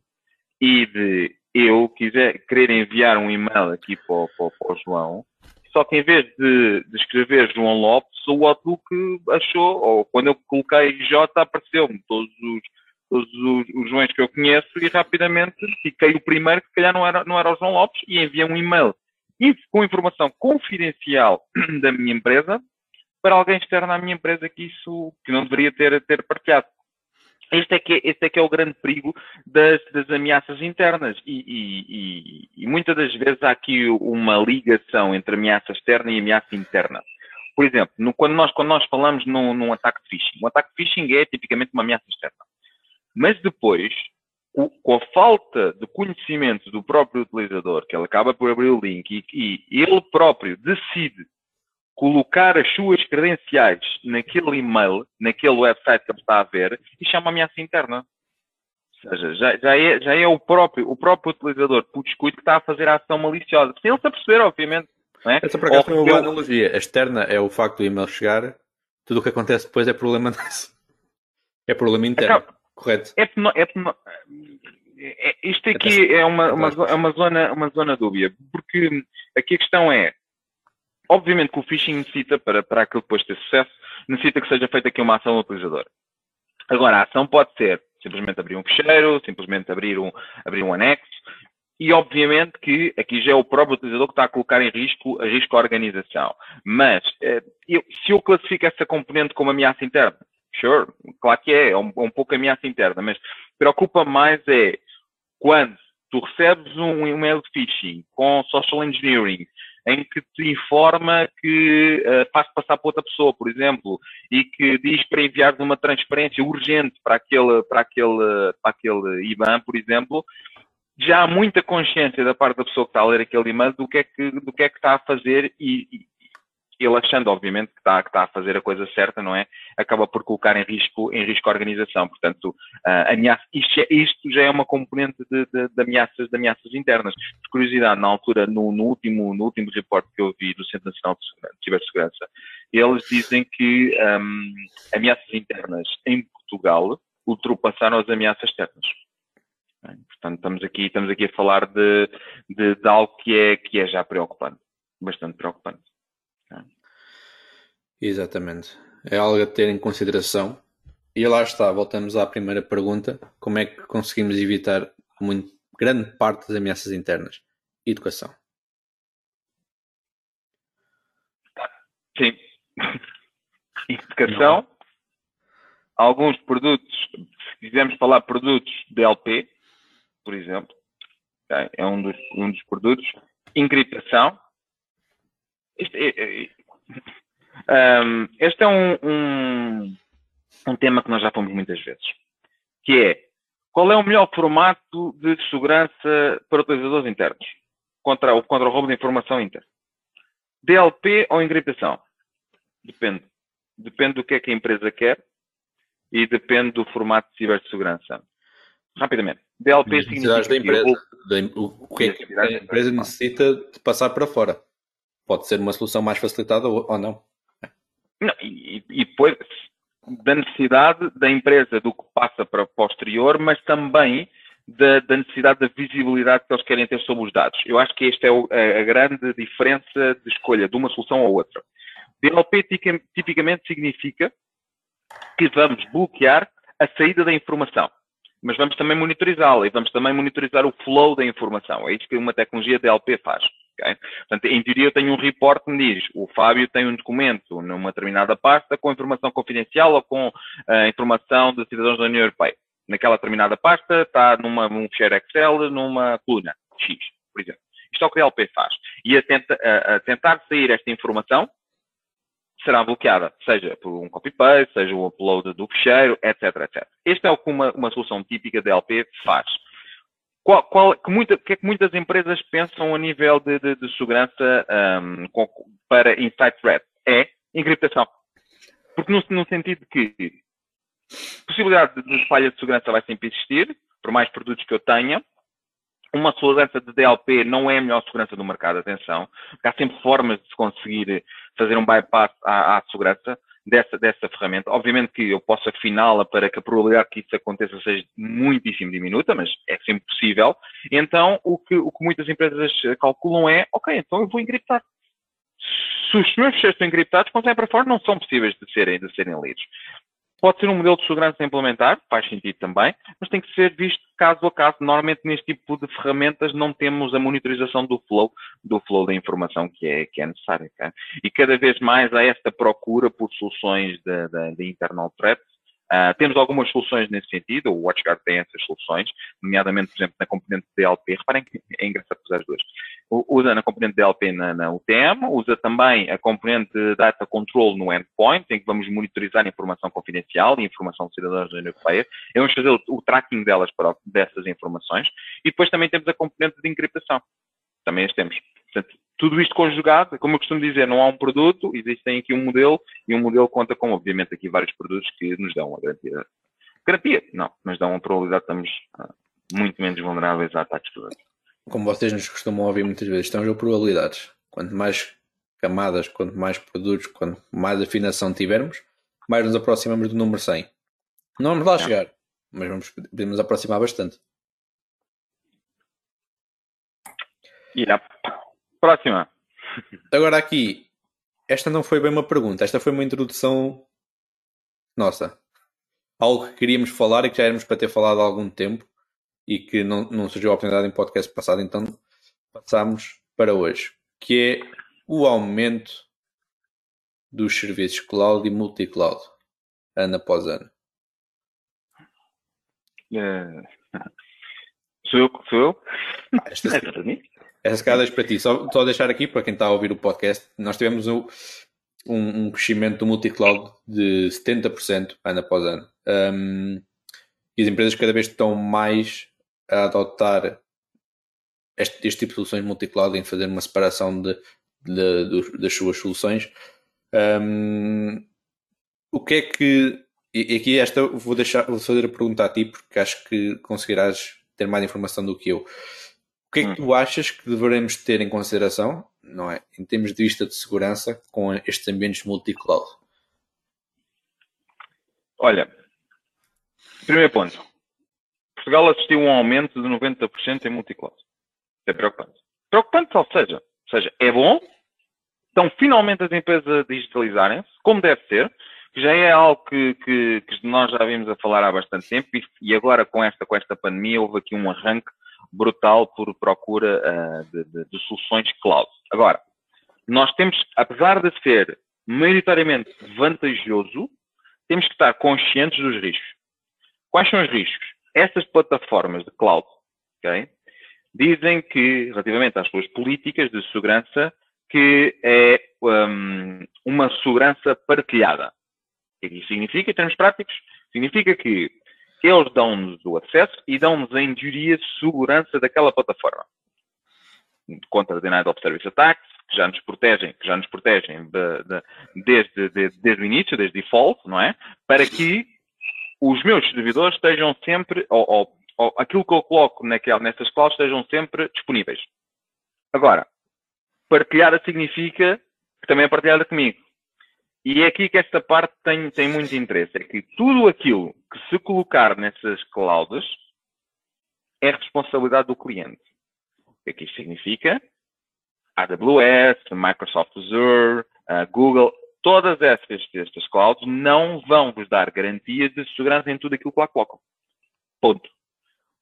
e de eu quiser querer enviar um e-mail aqui para, para o João só que em vez de, de escrever João Lopes, o Outlook achou, ou quando eu coloquei J, apareceu-me todos os, todos os, os Joões que eu conheço e rapidamente fiquei o primeiro que se calhar não era, não era o João Lopes e enviei um e-mail com informação confidencial da minha empresa para alguém externo à minha empresa que isso que não deveria ter, ter partilhado. Este é, que é, este é que é o grande perigo das, das ameaças internas e, e, e, e, muitas das vezes há aqui uma ligação entre ameaça externa e ameaça interna. Por exemplo, no, quando, nós, quando nós falamos num, num ataque de phishing, um ataque de phishing é tipicamente uma ameaça externa. Mas depois, o, com a falta de conhecimento do próprio utilizador, que ele acaba por abrir o link e, e ele próprio decide colocar as suas credenciais naquele e-mail, naquele website que ele está a ver, e chama ameaça interna. Ou seja, já, já, é, já é o próprio, o próprio utilizador por descuido que está a fazer a ação maliciosa. Sem ele se aperceber, obviamente. Não é? Essa por acaso é uma boa analogia. A externa é o facto do e-mail chegar, tudo o que acontece depois é problema disso. É problema interno. Acaba, correto. É, é, é, isto aqui é uma, uma, é uma, zona, uma zona dúbia, porque aqui a questão é, Obviamente que o phishing necessita, para, para aquilo depois ter sucesso, necessita que seja feita aqui uma ação do utilizador. Agora, a ação pode ser simplesmente abrir um ficheiro, simplesmente abrir um, abrir um anexo, e obviamente que aqui já é o próprio utilizador que está a colocar em risco, a risco a organização. Mas, eh, eu, se eu classifico essa componente como ameaça interna, sure, claro que é, é um, um pouco ameaça interna, mas preocupa mais é quando tu recebes um e-mail de phishing com social engineering, em que te informa que uh, faz passar para outra pessoa, por exemplo, e que diz para enviar uma transferência urgente para aquele, para aquele, para aquele IBAN, por exemplo, já há muita consciência da parte da pessoa que está a ler aquele e-mail do que é que, do que, é que está a fazer e, ele achando, obviamente, que está, que está, a fazer a coisa certa, não é? Acaba por colocar em risco, em risco a organização. Portanto, uh, ameaça, isto, isto, já é uma componente de, de, de, ameaças, de ameaças internas. Por curiosidade, na altura, no, no, último, no último report que eu vi do Centro Nacional de Cibersegurança, eles dizem que um, ameaças internas em Portugal ultrapassaram as ameaças externas. Portanto, estamos aqui, estamos aqui a falar de, de, de algo que é, que é já preocupante, bastante preocupante. Exatamente. É algo a ter em consideração. E lá está, voltamos à primeira pergunta: como é que conseguimos evitar muito, grande parte das ameaças internas? Educação. Sim. Educação. Não. Alguns produtos, se quisermos falar produtos DLP, por exemplo, é um dos, um dos produtos. Encriptação. Este é, é, um, este é um, um, um tema que nós já fomos muitas vezes, que é qual é o melhor formato de segurança para utilizadores internos contra o, contra o roubo de informação interna? DLP ou encriptação? Depende. Depende do que é que a empresa quer e depende do formato de cibersegurança. Rapidamente. DLP significa da empresa. Eu... o que é que a empresa necessita de passar para fora? Pode ser uma solução mais facilitada ou não? não e, e depois da necessidade da empresa do que passa para o posterior, mas também da, da, necessidade da visibilidade que eles querem ter sobre os dados. Eu acho que esta é a grande diferença de escolha de uma solução ou outra. DLP tipicamente significa que vamos bloquear a saída da informação, mas vamos também monitorizá-la e vamos também monitorizar o flow da informação. É isso que uma tecnologia DLP faz. Okay? Portanto, em teoria eu tenho um report que me diz o Fábio tem um documento numa determinada pasta com informação confidencial ou com uh, informação de cidadãos da União Europeia. Naquela determinada pasta está numa, num ficheiro Excel, numa coluna X, por exemplo. Isto é o que a DLP faz. E a, tenta, a, a tentar sair esta informação, será bloqueada, seja por um copy-paste, seja o upload do ficheiro, etc, etc. Esta é o que uma, uma solução típica de LP faz. Qual, qual, que, muita, que é que muitas empresas pensam a nível de, de, de segurança um, com, para Insight Threat? É encriptação. Porque no, no sentido que possibilidade de falha de segurança vai sempre existir, por mais produtos que eu tenha, uma segurança de DLP não é a melhor segurança do mercado, atenção. Há sempre formas de se conseguir fazer um bypass à, à segurança dessa, dessa ferramenta. Obviamente que eu posso afiná-la para que a probabilidade que isso aconteça seja muitíssimo diminuta, mas é sempre possível. Então, o que, o que muitas empresas calculam é, ok, então eu vou encriptar. Se os meus fecheiros estão encriptados, quando saem para fora, não são possíveis de serem, de serem lidos. Pode ser um modelo de segurança a implementar, faz sentido também, mas tem que ser visto caso a caso. Normalmente, neste tipo de ferramentas, não temos a monitorização do flow, do flow da informação que é, que é necessária. E cada vez mais há esta procura por soluções de, de internal threats, Uh, temos algumas soluções nesse sentido, o WatchGuard tem essas soluções, nomeadamente, por exemplo, na componente DLP. Reparem que é engraçado usar as duas. Usa na componente DLP na, na, UTM, usa também a componente Data Control no endpoint, em que vamos monitorizar informação confidencial e informação de cidadãos da União Europeia. Vamos fazer o, o tracking delas para, dessas informações. E depois também temos a componente de encriptação. Também as temos. Portanto, tudo isto conjugado, como eu costumo dizer, não há um produto, existem aqui um modelo, e um modelo conta com, obviamente, aqui vários produtos que nos dão a garantia. Garantia, não, mas dão a probabilidade de estarmos uh, muito menos vulneráveis a ataques de Como vocês nos costumam ouvir muitas vezes, estamos a probabilidades. Quanto mais camadas, quanto mais produtos, quanto mais afinação tivermos, mais nos aproximamos do número 100. Não vamos lá chegar, mas vamos, podemos aproximar bastante. Yeah. Próxima. Agora aqui, esta não foi bem uma pergunta, esta foi uma introdução nossa. Algo que queríamos falar e que já éramos para ter falado há algum tempo e que não, não surgiu a oportunidade em podcast passado, então passámos para hoje, que é o aumento dos serviços cloud e multi-cloud, ano após ano. É... Sou eu? Sou eu? Ah, esta, é para mim? Essa escada é para ti. Só, só deixar aqui para quem está a ouvir o podcast, nós tivemos um, um, um crescimento do multi-cloud de 70% ano após ano. Um, e as empresas cada vez estão mais a adotar este, este tipo de soluções multi-cloud em fazer uma separação de, de, de das suas soluções. Um, o que é que. E aqui esta vou deixar, vou fazer a pergunta a ti porque acho que conseguirás ter mais informação do que eu. O que é que hum. tu achas que devemos ter em consideração não é? Em termos de vista de segurança com estes ambientes multi-cloud? Olha, primeiro ponto. Portugal assistiu a um aumento de 90% em multi-cloud. É preocupante. Preocupante, ou seja, ou seja, é bom, estão finalmente as empresas digitalizarem-se, como deve ser, que já é algo que, que, que, nós já vimos a falar há bastante tempo e, e, agora com esta, com esta pandemia houve aqui um arranque brutal por procura uh, de, de, de, soluções cloud. Agora, nós temos, apesar de ser maioritariamente vantajoso, temos que estar conscientes dos riscos. Quais são os riscos? Essas plataformas de cloud okay, dizem que, relativamente às suas políticas de segurança, que é um, uma segurança partilhada. O que isso significa, em termos práticos? Significa que eles dão-nos o acesso e dão-nos, em teoria, segurança daquela plataforma. Contra Denied of Service Attacks, que já nos protegem, que já nos protegem de, de, desde, de, desde o início, desde default, não é? Para que os meus servidores estejam sempre, ou, ou, ou aquilo que eu coloco naquela, nessas clouds estejam sempre disponíveis. Agora, partilhada significa que também é partilhada comigo. E é aqui que esta parte tem, tem muito interesse. É que tudo aquilo que se colocar nessas clouds é responsabilidade do cliente. O que é que isto significa? AWS, Microsoft Azure, Google, todas essas, estas clouds não vão vos dar garantia de segurança em tudo aquilo que lá colocam. Ponto.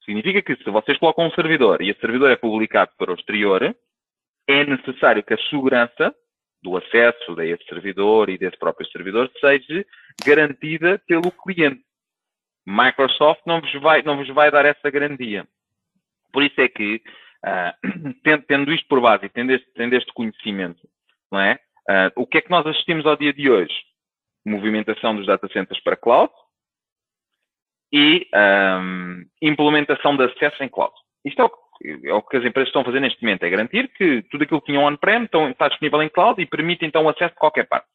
Significa que se vocês colocam um servidor e esse servidor é publicado para o exterior, é necessário que a segurança do acesso a esse servidor e desse próprio servidor seja garantida pelo cliente. Microsoft não vos vai, não vos vai dar essa garantia. Por isso é que, uh, tendo, tendo, isto por base tendo este, tendo este conhecimento, não é? Uh, o que é que nós assistimos ao dia de hoje? Movimentação dos data centers para cloud e um, implementação de acesso em cloud. Isto é o que é o que as empresas estão a fazer neste momento, é garantir que tudo aquilo que tinham on-prem está disponível em cloud e permite então o acesso de qualquer parte.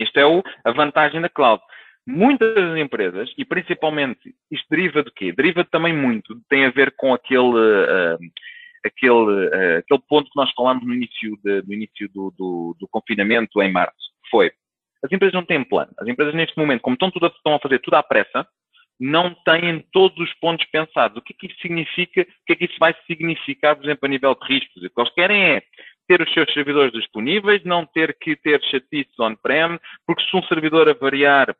Isto é o, a vantagem da cloud. Muitas empresas, e principalmente, isto deriva de quê? Deriva também muito, tem a ver com aquele, uh, aquele, uh, aquele ponto que nós falámos no início, de, no início do, do, do, confinamento em março, que foi, as empresas não têm plano. As empresas neste momento, como estão, tudo, estão a fazer tudo à pressa, não têm todos os pontos pensados. O que é que isso significa? O que é que isso vai significar, por exemplo, a nível de riscos? O que eles querem é ter os seus servidores disponíveis, não ter que ter chatices on-prem, porque se um servidor a variar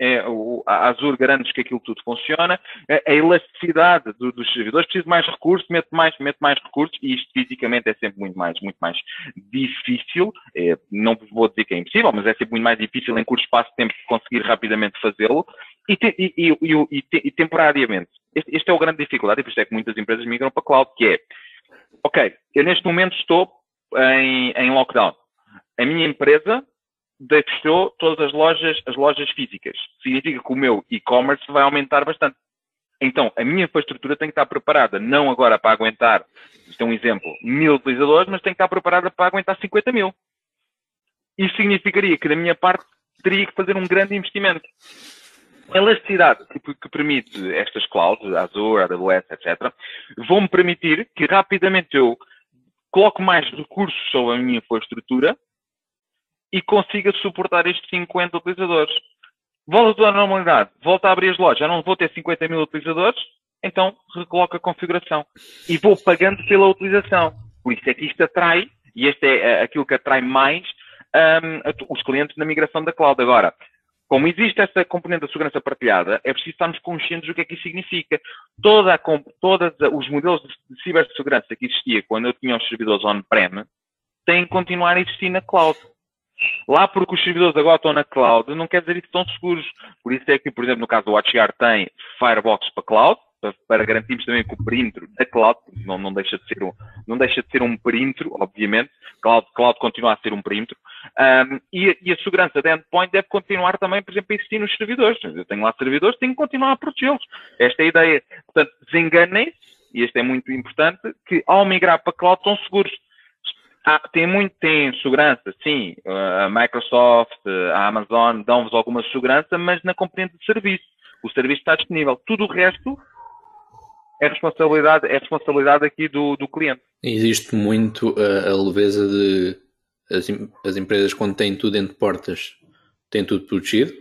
é, o, a Azure garante que aquilo tudo funciona, a, a elasticidade do, dos servidores precisa de mais recursos, mete mais, mete mais recursos e isto fisicamente é sempre muito mais, muito mais difícil. É, não vou dizer que é impossível, mas é sempre muito mais difícil em curto espaço de tempo conseguir rapidamente fazê-lo e, te, e, e, e, temporariamente. Este, este é o grande dificuldade e por isso é que muitas empresas migram para cloud, que é, ok, eu neste momento estou em, em lockdown. A minha empresa fechou todas as lojas, as lojas físicas. Significa que o meu e-commerce vai aumentar bastante. Então, a minha infraestrutura tem que estar preparada, não agora para aguentar, isto é um exemplo, mil utilizadores, mas tem que estar preparada para aguentar 50 mil. Isso significaria que, da minha parte, teria que fazer um grande investimento. A elasticidade que, que permite estas clouds, Azure, AWS, etc., vão-me permitir que rapidamente eu coloque mais recursos sobre a minha infraestrutura e consiga suportar estes 50 utilizadores. Volta à normalidade, volta a abrir as lojas, já não vou ter 50 mil utilizadores, então recoloco a configuração. E vou pagando pela utilização. Por isso é que isto atrai, e este é eh, aquilo que atrai mais um, os clientes na migração da cloud. Agora, como existe essa componente da segurança partilhada, é preciso estarmos conscientes do que é que isso significa. Toda a, todos os modelos de cibersegurança que existia quando eu tinha os servidores on-prem têm que continuar a existir na cloud. Lá porque os servidores agora estão na cloud, não quer dizer que estão seguros. Por isso é que, por exemplo, no caso do WatchGuard tem Firebox para cloud, para garantirmos também que o perímetro da cloud não, não, deixa de ser um, não deixa de ser um perímetro, obviamente, cloud, cloud continua a ser um perímetro, um, e, e, a segurança da endpoint deve continuar também, por exemplo, a existir nos servidores. Eu tenho lá servidores, tenho que continuar a protegê-los. Esta é a ideia. Portanto, desenganem-se, e isto é muito importante, que ao migrar para cloud estão seguros. Ah, tem muito, tem segurança, sim. A Microsoft, a Amazon dão-vos alguma segurança, mas na componente de serviço. O serviço está disponível. Tudo o resto é responsabilidade, é responsabilidade aqui do, do cliente. Existe muito a, a leveza de as, as, empresas quando têm tudo entre portas, têm tudo protegido,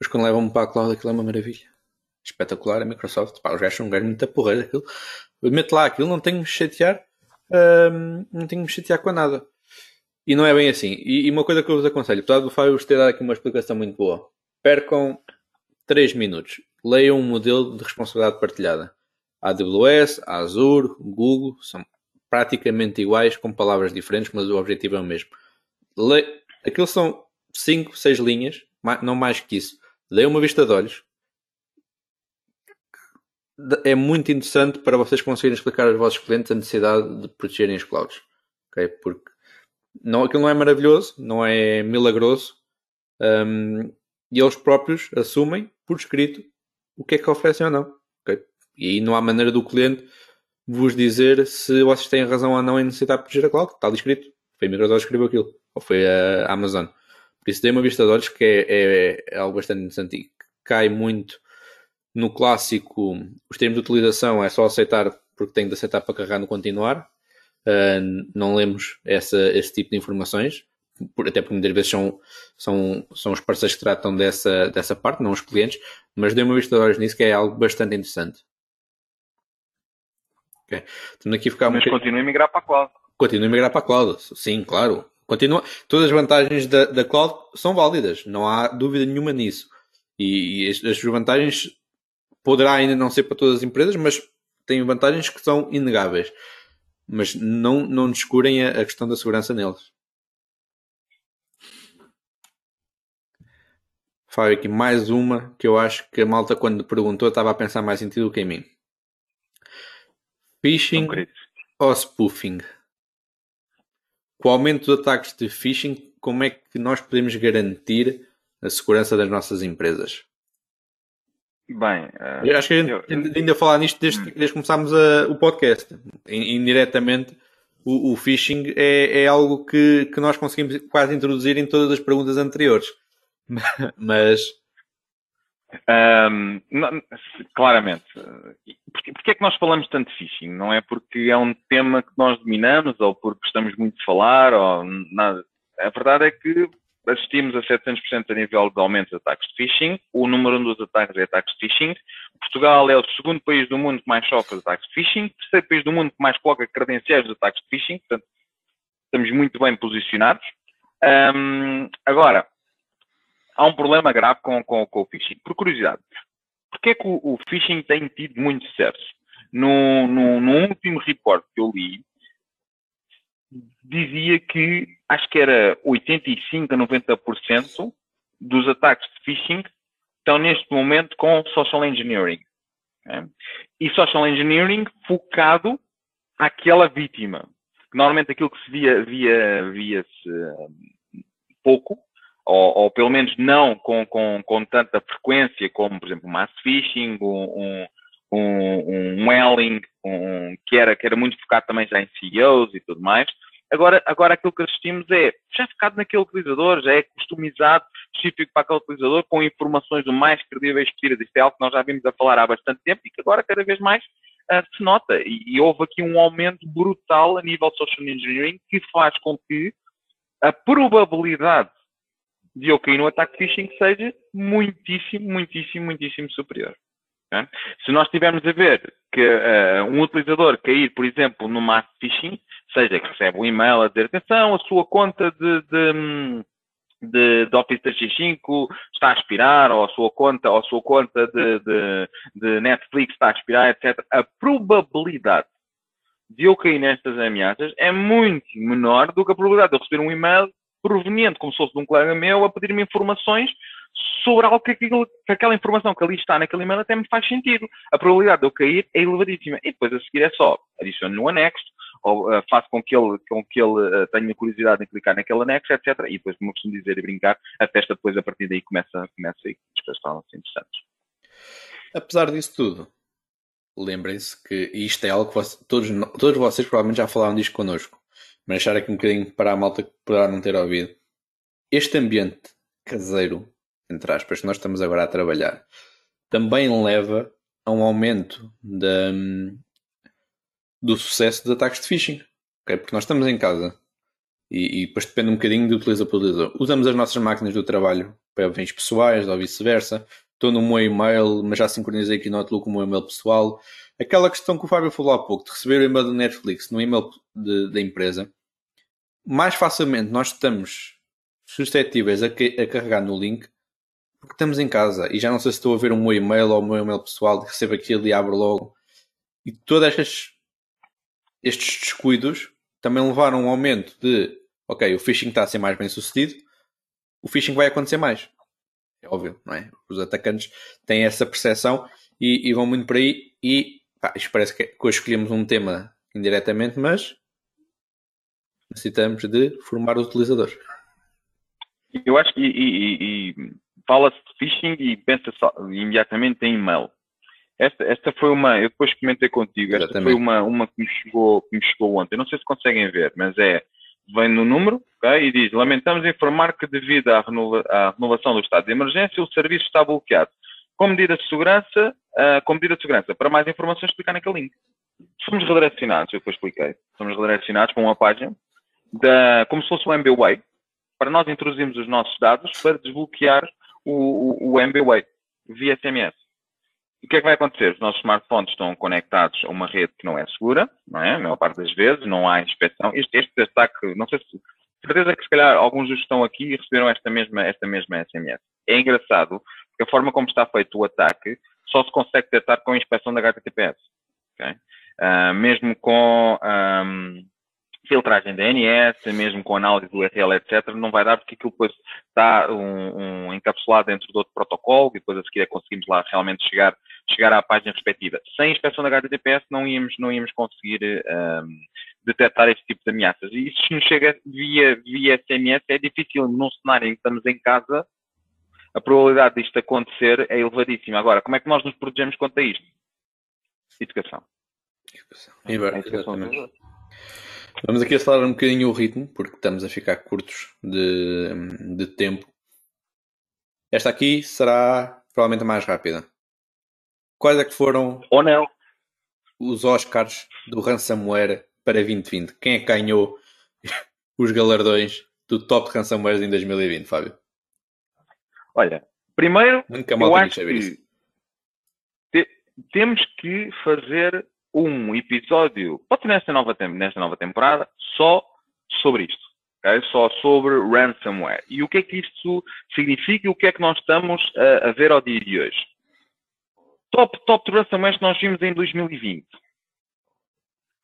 mas quando levam para a cloud aquilo é uma maravilha. Espetacular, a Microsoft, pá, os gajos são um gajo muito porreiro aquilo. Mete lá aquilo, não tenho que chatear, não tenho que me chatear com nada. E não é bem assim. E, e uma coisa que eu vos aconselho, apesar do Fábio ter dado aqui uma explicação muito boa, percam 3 minutos, leiam um modelo de responsabilidade partilhada. A AWS, a Azure, Google, são praticamente iguais, com palavras diferentes, mas o objetivo é o mesmo. Le... Aquilo são 5, 6 linhas, não mais que isso. Dê uma vista de olhos. É muito interessante para vocês conseguirem explicar aos vossos clientes a necessidade de protegerem os clouds. Okay? Porque não, aquilo não é maravilhoso, não é milagroso. Um, e eles próprios assumem, por escrito, o que é que oferecem ou não. Okay? E aí não há maneira do cliente vos dizer se vocês têm razão ou não em necessitar de proteger a cloud. Está ali escrito. Foi a Microsoft que escreveu aquilo. Ou foi a Amazon. Por isso dei uma vista de olhos que é, é, é algo bastante interessante e cai muito no clássico. Os termos de utilização é só aceitar porque tem de aceitar para carregar no continuar. Uh, não lemos essa, esse tipo de informações, até porque muitas vezes são, são, são os parceiros que tratam dessa, dessa parte, não os clientes, mas dei uma vista de olhos nisso que é algo bastante interessante. Okay. Aqui a ficar Mas muito... continua a migrar para a cloud. Continua a migrar para a cloud, sim, claro. Continua... Todas as vantagens da, da cloud são válidas, não há dúvida nenhuma nisso. E, e as, as vantagens poderá ainda não ser para todas as empresas, mas têm vantagens que são inegáveis. Mas não, não descurem a, a questão da segurança neles. Fábio, aqui mais uma que eu acho que a malta, quando perguntou, estava a pensar mais em ti do que em mim. Phishing ou spoofing? Com o aumento de ataques de phishing, como é que nós podemos garantir a segurança das nossas empresas? Bem, uh, eu acho que a gente eu, ainda falar nisto desde, desde que começámos a, o podcast. Indiretamente, o, o phishing é, é algo que, que nós conseguimos quase introduzir em todas as perguntas anteriores. Mas um, não, claramente. Porquê, porquê é que nós falamos tanto de phishing? Não é porque é um tema que nós dominamos ou porque gostamos muito de falar ou nada. A verdade é que assistimos a 700% a nível de aumento de ataques de phishing. O número um dos ataques é ataques de phishing. Portugal é o segundo país do mundo que mais sofre de ataques de phishing. O terceiro país do mundo que mais coloca credenciais de ataques de phishing. Portanto, estamos muito bem posicionados. Um, agora, há um problema grave com, com, com o phishing. Por curiosidade, porquê é que o, o phishing tem tido muito sucesso? No, no, no, último report que eu li, dizia que acho que era 85 a 90% dos ataques de phishing estão neste momento com social engineering. Né? E social engineering focado àquela vítima. Normalmente aquilo que se via, via, via-se um, pouco ou, ou pelo menos não com, com, com tanta frequência como, por exemplo, mass phishing, um, um, um, Welling, um, que, era, que era muito focado também já em CEOs e tudo mais. Agora, agora aquilo que assistimos é já focado naquele utilizador, já é customizado específico para aquele utilizador, com informações o mais credíveis possíveis. Isto é algo que nós já vimos a falar há bastante tempo e que agora cada vez mais uh, se nota. E, e, houve aqui um aumento brutal a nível de social engineering que faz com que a probabilidade de eu cair no ataque phishing seja muitíssimo, muitíssimo, muitíssimo superior. Se nós tivermos a ver que uh, um utilizador cair, por exemplo, no mass phishing, seja que recebe um e-mail a dizer atenção, a sua conta de, de, de, de Office 365 está a expirar, ou a sua conta, ou a sua conta de, de, de Netflix está a expirar, etc. A probabilidade de eu cair nestas ameaças é muito menor do que a probabilidade de eu receber um e-mail proveniente, como se fosse de um colega meu, a pedir-me informações sobre algo que, aquilo, que aquela informação que ali está naquele e-mail até me faz sentido. A probabilidade de eu cair é elevadíssima. E depois a seguir é só adiciono no anexo, ou uh, faço com que ele, com que ele uh, tenha curiosidade em clicar naquele anexo, etc. E depois, como eu costumo dizer e brincar, a festa depois a partir daí começa, começa aí, as coisas assim interessantes. Apesar disso tudo, lembrem-se que isto é algo que todos, todos vocês provavelmente já falaram disto connosco mas deixar aqui um bocadinho para a malta que poderá não ter ouvido. Este ambiente caseiro, entre aspas, que nós estamos agora a trabalhar, também leva a um aumento da, do sucesso de ataques de phishing. Okay? Porque nós estamos em casa e, e depois depende um bocadinho do utilizador para utilizador. Usamos as nossas máquinas do trabalho para fins pessoais ou vice-versa. Estou no meu e-mail, mas já sincronizei aqui no Outlook o meu e-mail pessoal. Aquela questão que o Fábio falou há pouco, de receber o e-mail do Netflix no e-mail da empresa, mais facilmente nós estamos suscetíveis a, a, carregar no link porque estamos em casa e já não sei se estou a ver o meu e-mail ou o meu e-mail pessoal, recebo aquilo e abro logo. E todas estas estes descuidos também levaram a um aumento de ok, o phishing está a ser mais bem sucedido, o phishing vai acontecer mais. É óbvio, não é? Os atacantes têm essa percepção e, e vão muito por aí e pá, isto parece que, que hoje escolhemos um tema indiretamente, mas necessitamos de formar os utilizadores. Eu acho que e, e fala-se de phishing e pensa imediatamente em e-mail. Esta, esta foi uma, eu depois comentei contigo, esta Exatamente. foi uma, uma que, me chegou, que me chegou ontem. Não sei se conseguem ver, mas é, vem no número okay, e diz: Lamentamos informar que, devido à, renova, à renovação do estado de emergência, o serviço está bloqueado. Com medida de segurança, uh, com medida de segurança. Para mais informações, clicar naquele link. Somos redirecionados, eu depois expliquei. Somos redirecionados para uma página, da, como se fosse o MBWay, para nós introduzirmos os nossos dados para desbloquear o, o, MBWay via SMS. E o que é que vai acontecer? Os nossos smartphones estão conectados a uma rede que não é segura, não é? A maior parte das vezes, não há inspeção. Este, este ataque, não sei se, certeza que se calhar alguns dos que estão aqui receberam esta mesma, esta mesma SMS. É engraçado, porque a forma como está feito o ataque só se consegue detectar com a inspeção da HTTPS. Okay? Uh, mesmo com um, filtragem da DNS, mesmo com análise do URL, etc., não vai dar porque aquilo depois está um, um encapsulado dentro de outro protocolo e depois a seguir é conseguimos lá realmente chegar, chegar à página respectiva. Sem inspeção da HTTPS não íamos, não íamos conseguir um, detectar este tipo de ameaças. E isso nos chega via, via SMS, é difícil num cenário em que estamos em casa, a probabilidade disto acontecer é elevadíssima. Agora, como é que nós nos protegemos contra isto? Educação. Educação. É, educação Vamos aqui acelerar um bocadinho o ritmo, porque estamos a ficar curtos de, de tempo. Esta aqui será provavelmente a mais rápida. Quais é que foram Ou não. os Oscars do Ransomware para 2020? Quem é que ganhou os galardões do Top Ransomware em 2020, Fábio? Olha, primeiro, eu acho que te, temos que fazer um episódio, pode ser nesta nova, nesta nova temporada, só sobre isto. Okay? Só sobre ransomware. E o que é que isto significa e o que é que nós estamos a, a ver ao dia de hoje? Top, top de ransomware que nós vimos em 2020.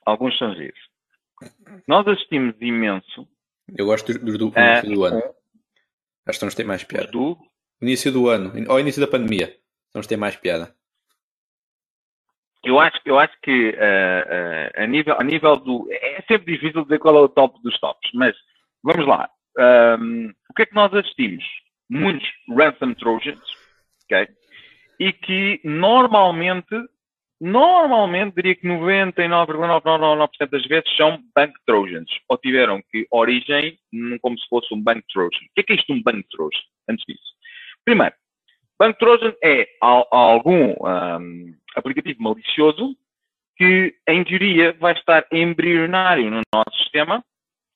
Alguns são esses. Nós assistimos imenso. Eu gosto do, do, do início do ano. Acho que nos tem mais piada. Do... Início do ano, ou início da pandemia. Nos tem mais piada. Eu acho, eu acho que uh, uh, a, nível, a nível do. É sempre difícil dizer qual é o top dos tops, mas vamos lá. Um, o que é que nós assistimos? Muitos ransom trojans, ok? E que normalmente, normalmente, diria que 99,999% das vezes são bank trojans, ou tiveram que origem como se fosse um bank trojan. O que é que é isto um bank trojan? Antes disso. Primeiro, bank trojan é algum. Um, aplicativo malicioso que, em teoria, vai estar embrionário no nosso sistema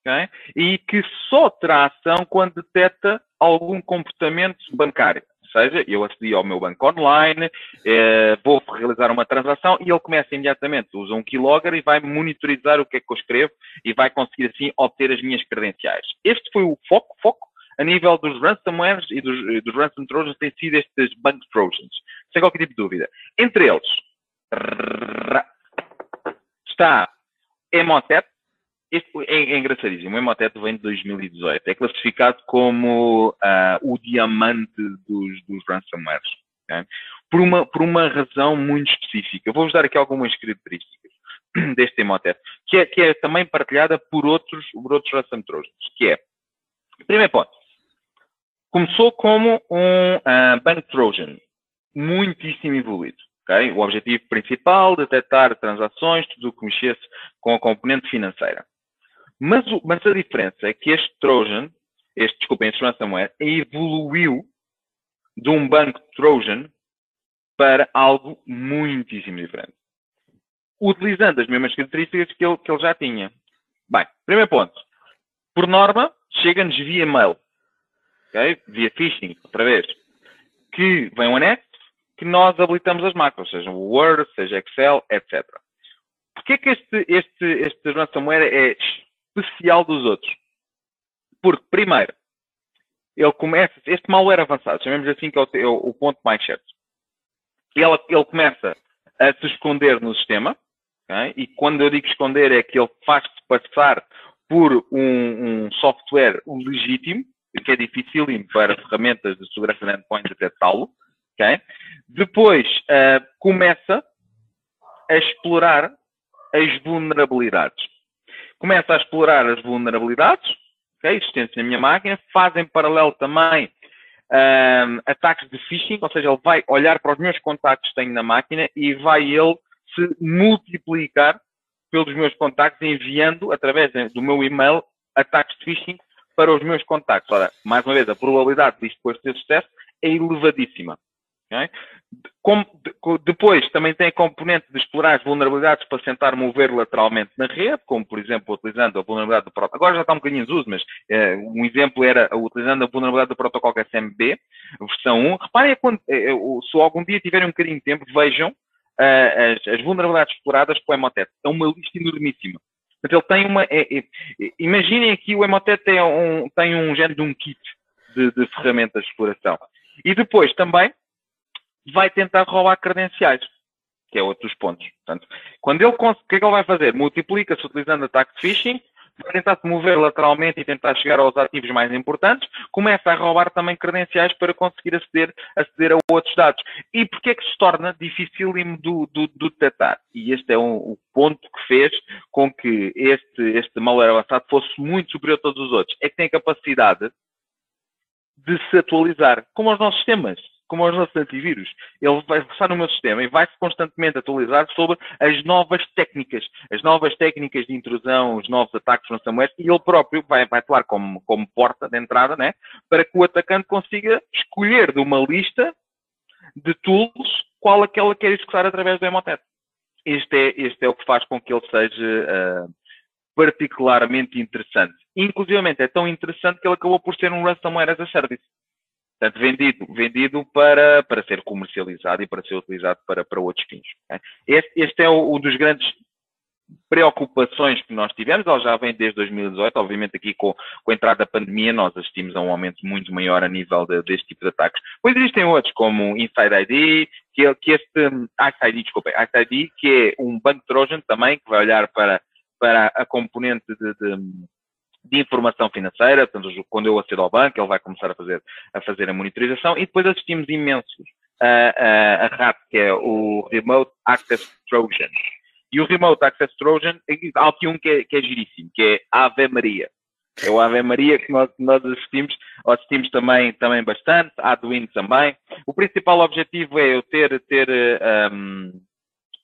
okay? e que só terá ação quando detecta algum comportamento bancário. Ou seja, eu acedi ao meu banco online, eh, vou realizar uma transação e ele começa imediatamente, usa um keylogger e vai monitorizar o que é que eu escrevo e vai conseguir assim obter as minhas credenciais. Este foi o foco, foco a nível dos ransomwares e dos, dos ransom trojans tem sido estes bank trojans, sem qualquer tipo de dúvida. Entre eles está Emotet. Este é, é engraçadíssimo. O Emotet vem de 2018. É classificado como uh, o diamante dos, dos ransomwares. Por, uma, por uma razão muito específica. Vou-vos dar aqui algumas características deste Emotet, que é, que é também partilhada por outros, por outros ransom trojans, que é, primeiro ponto, Começou como um uh, Bank Trojan, muitíssimo evoluído. Okay? O objetivo principal, detectar transações, tudo o que mexesse com a componente financeira. Mas, mas, a diferença é que este Trojan, este, desculpem, este ransomware, evoluiu de um banco Trojan para algo muitíssimo diferente. Utilizando as mesmas características que ele, que ele já tinha. Bem, primeiro ponto. Por norma, chega-nos via mail. Okay? Via phishing, outra vez. Que vem um anexo que nós habilitamos as macros, seja o Word, seja Excel, etc. Porquê que este, este, este ransomware é especial dos outros? Porque, primeiro, ele começa, este malware avançado, chamemos assim que é o, é o ponto mais certo. Ele, ele começa a se esconder no sistema, okay? e quando eu digo esconder é que ele faz-se passar por um, um, software legítimo, que é difícil para ferramentas de segurança de endpoint detectá-lo, okay? Depois uh, começa a explorar as vulnerabilidades. Começa a explorar as vulnerabilidades okay, existentes na minha máquina, faz em paralelo também um, ataques de phishing, ou seja, ele vai olhar para os meus contactos que tenho na máquina e vai ele se multiplicar pelos meus contactos, enviando através do meu e-mail ataques de phishing para os meus contactos. Ora, mais uma vez, a probabilidade disto depois ter sucesso é elevadíssima. Okay? Como, depois também tem a componente de explorar as vulnerabilidades para tentar mover lateralmente na rede, como por exemplo utilizando a vulnerabilidade do protocolo. Agora já está um bocadinho em desuso, mas eh, um exemplo era utilizando a vulnerabilidade do protocolo SMB, versão 1. Reparem, quando, eh, se algum dia tiverem um bocadinho de tempo, vejam uh, as, as, vulnerabilidades exploradas com o Emotet. É uma lista enormíssima. Portanto, ele tem uma. É, é, imaginem aqui o Emotet tem um, tem um género de um kit de, de ferramentas de exploração. E depois também vai tentar roubar credenciais, que é outro dos pontos. Portanto, quando ele, o que é que ele vai fazer? Multiplica-se utilizando ataque de phishing, vai tentar se mover lateralmente e tentar chegar aos ativos mais importantes, começa a roubar também credenciais para conseguir aceder, aceder a outros dados. E porquê é que se torna dificílimo do, do, do detectar? E este é um, o ponto que fez com que este, este malware avançado fosse muito superior a todos os outros. É que tem a capacidade de se atualizar, como os nossos sistemas como os nossos antivírus. Ele vai estar no meu sistema e vai-se constantemente atualizar sobre as novas técnicas, as novas técnicas de intrusão, os novos ataques ransomware, e ele próprio vai, vai atuar como, como porta de entrada, né? para que o atacante consiga escolher de uma lista de tools qual é que quer executar através do Emotet. Este é, este é o que faz com que ele seja uh, particularmente interessante. Inclusive é tão interessante que ele acabou por ser um ransomware as a service. Portanto, vendido, vendido para, para ser comercializado e para ser utilizado para, para outros fins. Este, este é um dos grandes preocupações que nós tivemos, ela já vem desde 2018, obviamente aqui com, com a entrada da pandemia nós assistimos a um aumento muito maior a nível de, deste tipo de ataques. Pois existem outros, como Inside ID, que, que este, Ice ID, desculpa, Ice ID, que é um banco Trojan também, que vai olhar para, para a componente de, de de informação financeira, portanto, quando eu acedo ao banco, ele vai começar a fazer a, fazer a monitorização e depois assistimos imensos a, a, a RAT, que é o Remote Access Trojan. E o Remote Access Trojan, há aqui um que é, que é giríssimo, que é Ave Maria. É o Ave Maria que nós, nós assistimos, assistimos também, também bastante, a Arduino também. O principal objetivo é eu ter, ter um,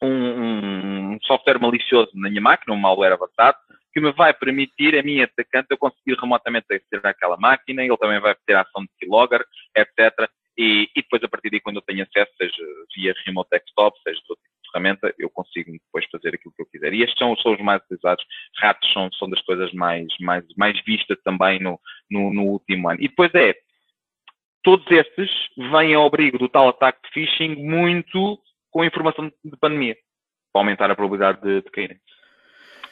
um, um software malicioso na minha máquina, um malware avançado, que me vai permitir, a mim atacante, eu conseguir remotamente aceder àquela máquina, ele também vai ter a ação de keylogger, etc. E, e, depois, a partir daí, quando eu tenho acesso, seja via remote desktop, seja de outro tipo de ferramenta, eu consigo depois fazer aquilo que eu quiser. E estes são, são os mais utilizados. Ratos são, são das coisas mais, mais, mais vistas também no, no, no último ano. E depois é, todos estes vêm ao abrigo do tal ataque de phishing muito com informação de pandemia, para aumentar a probabilidade de, de caírem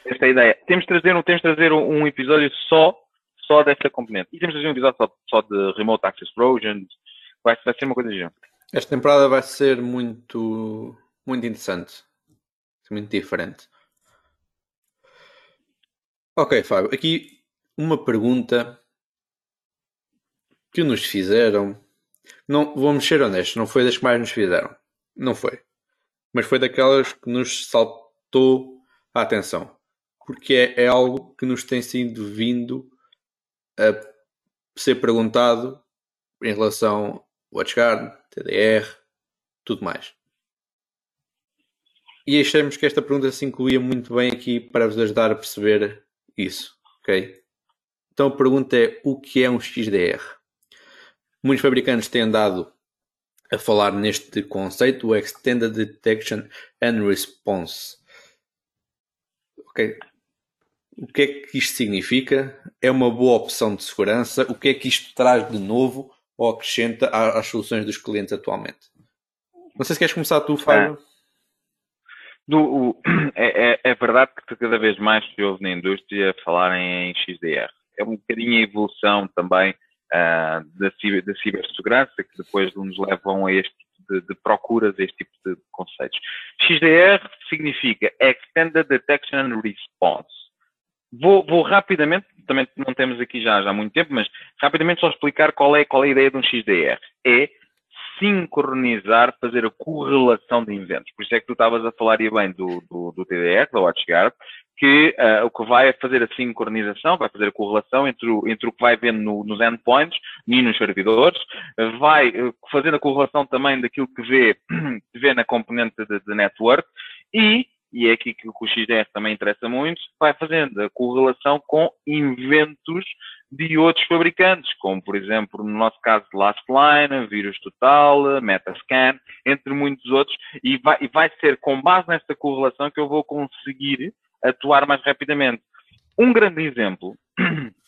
esta ideia. Temos de trazer, temos de trazer um episódio só, só desta componente. E temos de trazer um episódio só, só de Remote Access Trojans. Vai, vai ser uma coisa de Esta temporada vai ser muito, muito interessante. Muito diferente. Ok, Fábio. Aqui uma pergunta que nos fizeram. Não, vamos ser honestos, não foi das que mais nos fizeram. Não foi. Mas foi daquelas que nos saltou a atenção porque é, é algo que nos tem sido vindo a ser perguntado em relação ao WatchGuard, TDR, tudo mais. E achamos que esta pergunta se incluía muito bem aqui para vos ajudar a perceber isso, ok? Então a pergunta é, o que é um XDR? Muitos fabricantes têm andado a falar neste conceito, o Extended Detection and Response. Ok. O que é que isto significa? É uma boa opção de segurança? O que é que isto traz de novo ou acrescenta às soluções dos clientes atualmente? Não sei se queres começar tu, Fábio. Do, o, é, é, é, verdade que cada vez mais se ouve na indústria falar em XDR. É um bocadinho a evolução também uh, da, ciber, da cibersegurança que depois nos levam a este tipo de, de procuras, a este tipo de conceitos. XDR significa Extended Detection and Response. Vou, vou, rapidamente, também não temos aqui já, já há muito tempo, mas rapidamente só explicar qual é, qual é a ideia de um XDR. É sincronizar, fazer a correlação de eventos. Por isso é que tu estavas a falar e bem do, do, do TDR, da WatchGuard, que uh, o que vai é fazer a sincronização, vai fazer a correlação entre o, entre o que vai vendo no, nos endpoints e nos servidores, vai uh, fazer a correlação também daquilo que vê, vê na componente de, de network e e é aqui que o XDR também interessa muito, vai fazendo a correlação com inventos de outros fabricantes, como por exemplo, no nosso caso, Lastline, Vírus Total, Metascan, entre muitos outros, e vai, e vai ser com base nesta correlação que eu vou conseguir atuar mais rapidamente. Um grande exemplo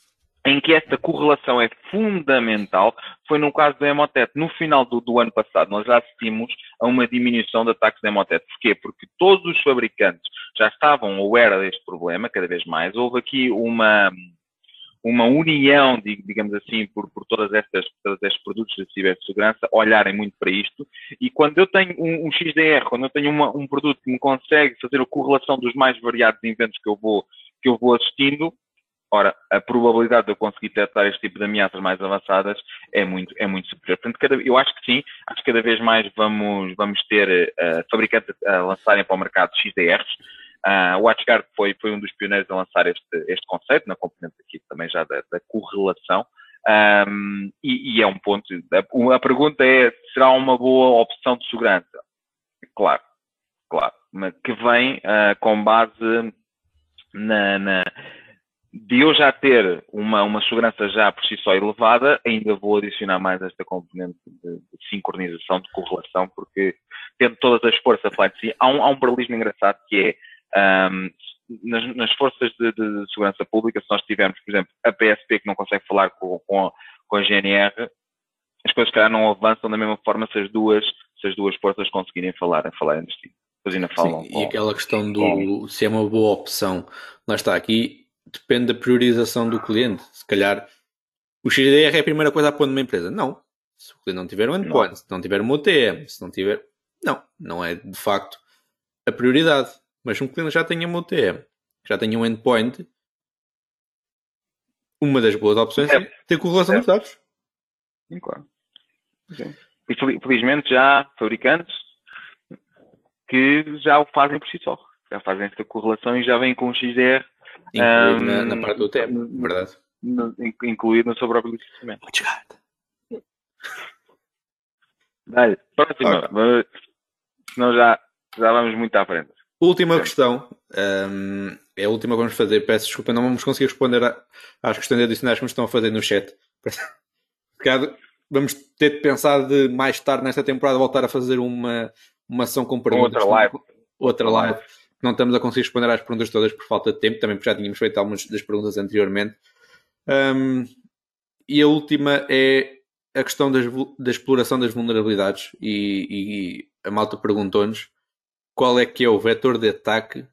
em que esta correlação é fundamental foi no caso do Emotet. No final do, do, ano passado, nós já assistimos a uma diminuição de ataques de Emotet. Porquê? Porque todos os fabricantes já estavam aware deste problema, cada vez mais. Houve aqui uma, uma união, digamos assim, por, por todas estas, todos estes produtos de cibersegurança olharem muito para isto. E quando eu tenho um, um XDR, quando eu tenho uma, um produto que me consegue fazer a correlação dos mais variados eventos que eu vou, que eu vou assistindo, Ora, a probabilidade de eu conseguir detectar este tipo de ameaças mais avançadas é muito, é muito superior. Portanto, cada, eu acho que sim, acho que cada vez mais vamos, vamos ter uh, fabricantes a lançarem para o mercado XDRs. Uh, o WatchGuard foi, foi um dos pioneiros a lançar este, este conceito, na componente aqui também já da, da correlação. Um, e, e, é um ponto. A, a, pergunta é: será uma boa opção de segurança? Claro, claro. Que vem uh, com base na, na de eu já ter uma, uma segurança já por si só elevada, ainda vou adicionar mais esta componente de, de sincronização, de correlação, porque tendo todas as forças a de si, há um, há um paralelismo engraçado que é um, nas, nas, forças de, de, segurança pública, se nós tivermos, por exemplo, a PSP que não consegue falar com, com, com a GNR, as coisas calhar não avançam da mesma forma se as duas, se as duas forças conseguirem falar, falar entre si. Falam Sim, com, e aquela questão do com... se é uma boa opção, lá está aqui, depende da priorização do cliente. Se calhar o XDR é a primeira coisa a pôr numa empresa. Não. Se o cliente não tiver um endpoint, não. se não tiver uma UTM, se não tiver. Não, não é de facto a prioridade. Mas um cliente já tenha uma UTM, já tenha um endpoint, uma das boas opções é, é ter correlação é. dos dados. Sim, claro. Sim. E felizmente já há fabricantes que já o fazem por si só. Já fazem esta correlação e já vêm com o XDR Incluído um, na, na, parte do tempo, verdade? No, incluído na sobreabilidade de sistema. Muito chato. Dale, próxima. Okay. Senão já, já vamos muito à frente. Última questão. Um, é a última que vamos fazer. Peço desculpa, não vamos conseguir responder às questões adicionais que me estão a fazer no chat. vamos ter de pensar de mais tarde nesta temporada voltar a fazer uma, uma ação com perguntas. Outra live. Outra live não estamos a conseguir responder às perguntas todas por falta de tempo, também porque já tínhamos feito algumas das perguntas anteriormente. Um, e a última é a questão das, da exploração das vulnerabilidades. E, e a malta perguntou-nos qual é que é o vetor de ataque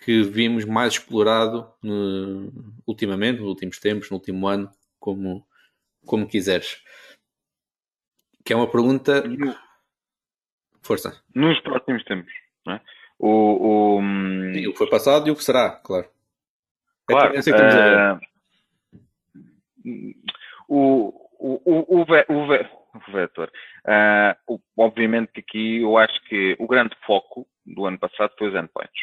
que vimos mais explorado no, ultimamente, nos últimos tempos, no último ano, como, como quiseres. Que é uma pergunta. Força. Nos próximos tempos, não é? O, o, Sim, o que foi passado e o que será, claro. É claro. É uh, o, o, o, o, o vetor. Uh, obviamente que aqui eu acho que o grande foco do ano passado foi os endpoints.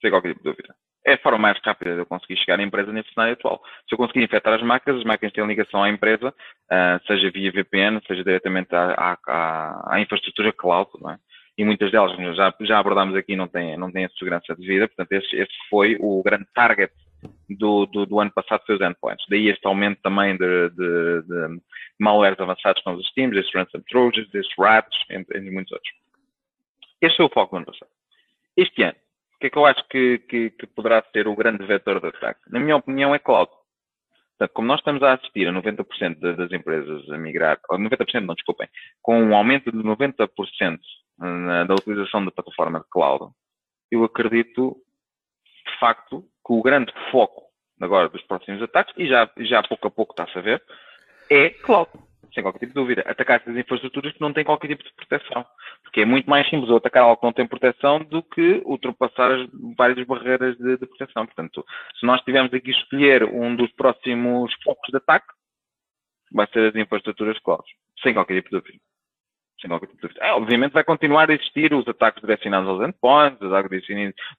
Sem qualquer tipo de dúvida. É a forma mais rápida de eu conseguir chegar à empresa nesse cenário atual. Se eu conseguir infectar as máquinas, as máquinas têm ligação à empresa, uh, seja via VPN, seja diretamente à, à, à infraestrutura cloud, não é? E muitas delas já, já abordámos aqui não têm, não têm a segurança devida, portanto esse, esse foi o grande target do, do, do, ano passado foi os endpoints. Daí este aumento também de, de, de malwares avançados que nós assistimos, esses ransom trojans, esses rats, entre, entre, muitos outros. Este foi o foco do ano passado. Este ano, o que é que eu acho que, que, que poderá ser o grande vetor de ataque? Na minha opinião, é cloud. Portanto, como nós estamos a assistir a 90% das empresas a migrar, ou 90% não, desculpem, com um aumento de 90% na, da utilização da plataforma de cloud, eu acredito, de facto, que o grande foco agora dos próximos ataques, e já, já pouco a pouco está-se a ver, é cloud. Sem qualquer tipo de dúvida. Atacar essas infraestruturas que não têm qualquer tipo de proteção. Porque é muito mais simples eu atacar algo que não tem proteção do que ultrapassar as várias barreiras de, de proteção. Portanto, se nós tivermos aqui escolher um dos próximos focos de ataque, vai ser as infraestruturas cloud. Tipo. Sem qualquer tipo de dúvida. É, obviamente vai continuar a existir os ataques direcionados aos endpoints, os ataques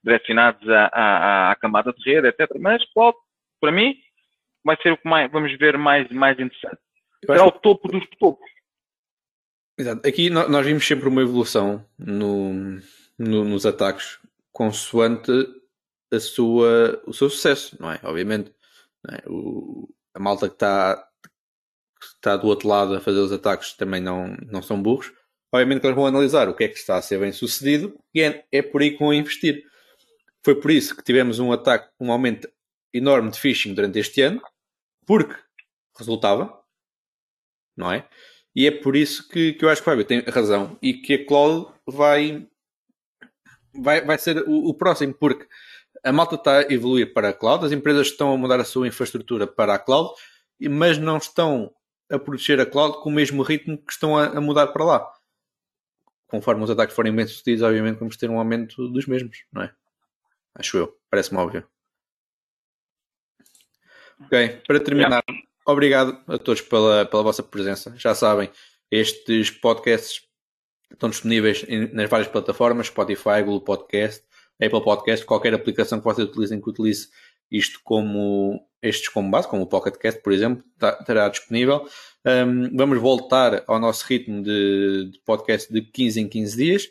direcionados à, à, à camada de rede, etc. Mas cloud, para mim, vai ser o que mais, vamos ver mais, mais interessante. Será o topo dos topos. Exato. Aqui nós vimos sempre uma evolução no, no, nos ataques consoante a sua, o seu sucesso, não é? Obviamente. Não é? O, a malta que está, que está do outro lado a fazer os ataques também não, não são burros. Obviamente que eles vão analisar o que é que está a ser bem sucedido e é, é por aí que vão investir. Foi por isso que tivemos um ataque, um aumento enorme de phishing durante este ano, porque resultava, não é? E é por isso que, que eu acho que o Fábio tem razão e que a Cloud vai, vai, vai ser o, o próximo, porque a malta está a evoluir para a cloud, as empresas estão a mudar a sua infraestrutura para a cloud, mas não estão a proteger a cloud com o mesmo ritmo que estão a, a mudar para lá. Conforme os ataques forem bem sucedidos, obviamente vamos ter um aumento dos mesmos, não é? Acho eu, parece-me óbvio. Ok, para terminar, yeah. Obrigado a todos pela, pela vossa presença. Já sabem, estes podcasts estão disponíveis nas várias plataformas, Spotify, Google Podcast, Apple Podcast, qualquer aplicação que vocês utilizem que utilize isto como estes como base, como o Pocket Cast, por exemplo, tá, estará disponível. Um, vamos voltar ao nosso ritmo de, de, podcast de 15 em 15 dias,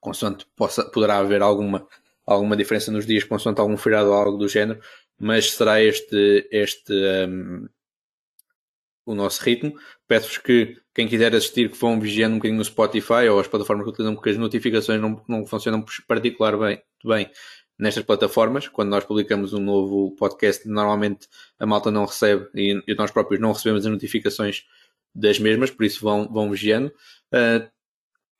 consoante possa, poderá haver alguma, alguma diferença nos dias, consoante algum feriado ou algo do género, mas será este, este um, o nosso ritmo. Peço-vos que quem quiser assistir que vão vigiando um bocadinho no Spotify ou as plataformas que utilizam, porque as notificações não, não funcionam particularmente bem, bem nestas plataformas. Quando nós publicamos um novo podcast, normalmente a malta não recebe e, e nós próprios não recebemos as notificações das mesmas, por isso vão, vão vigiando. Uh,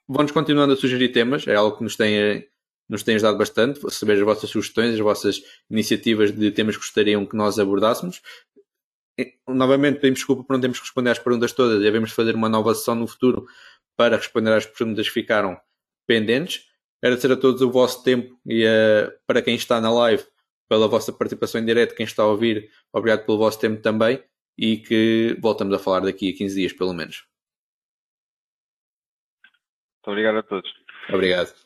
Vão-nos continuando a sugerir temas, é algo que nos tem nos tem ajudado bastante, receber as vossas sugestões, as vossas iniciativas de temas que gostariam que nós abordássemos. E, novamente, pedimos desculpa por não termos responder às perguntas todas, devemos fazer uma nova sessão no futuro para responder às perguntas que ficaram pendentes. Agradecer a todos o vosso tempo e uh, para quem está na live, pela vossa participação em direto, quem está a ouvir, obrigado pelo vosso tempo também e que voltamos a falar daqui a 15 dias, pelo menos. Muito obrigado a todos. Obrigado.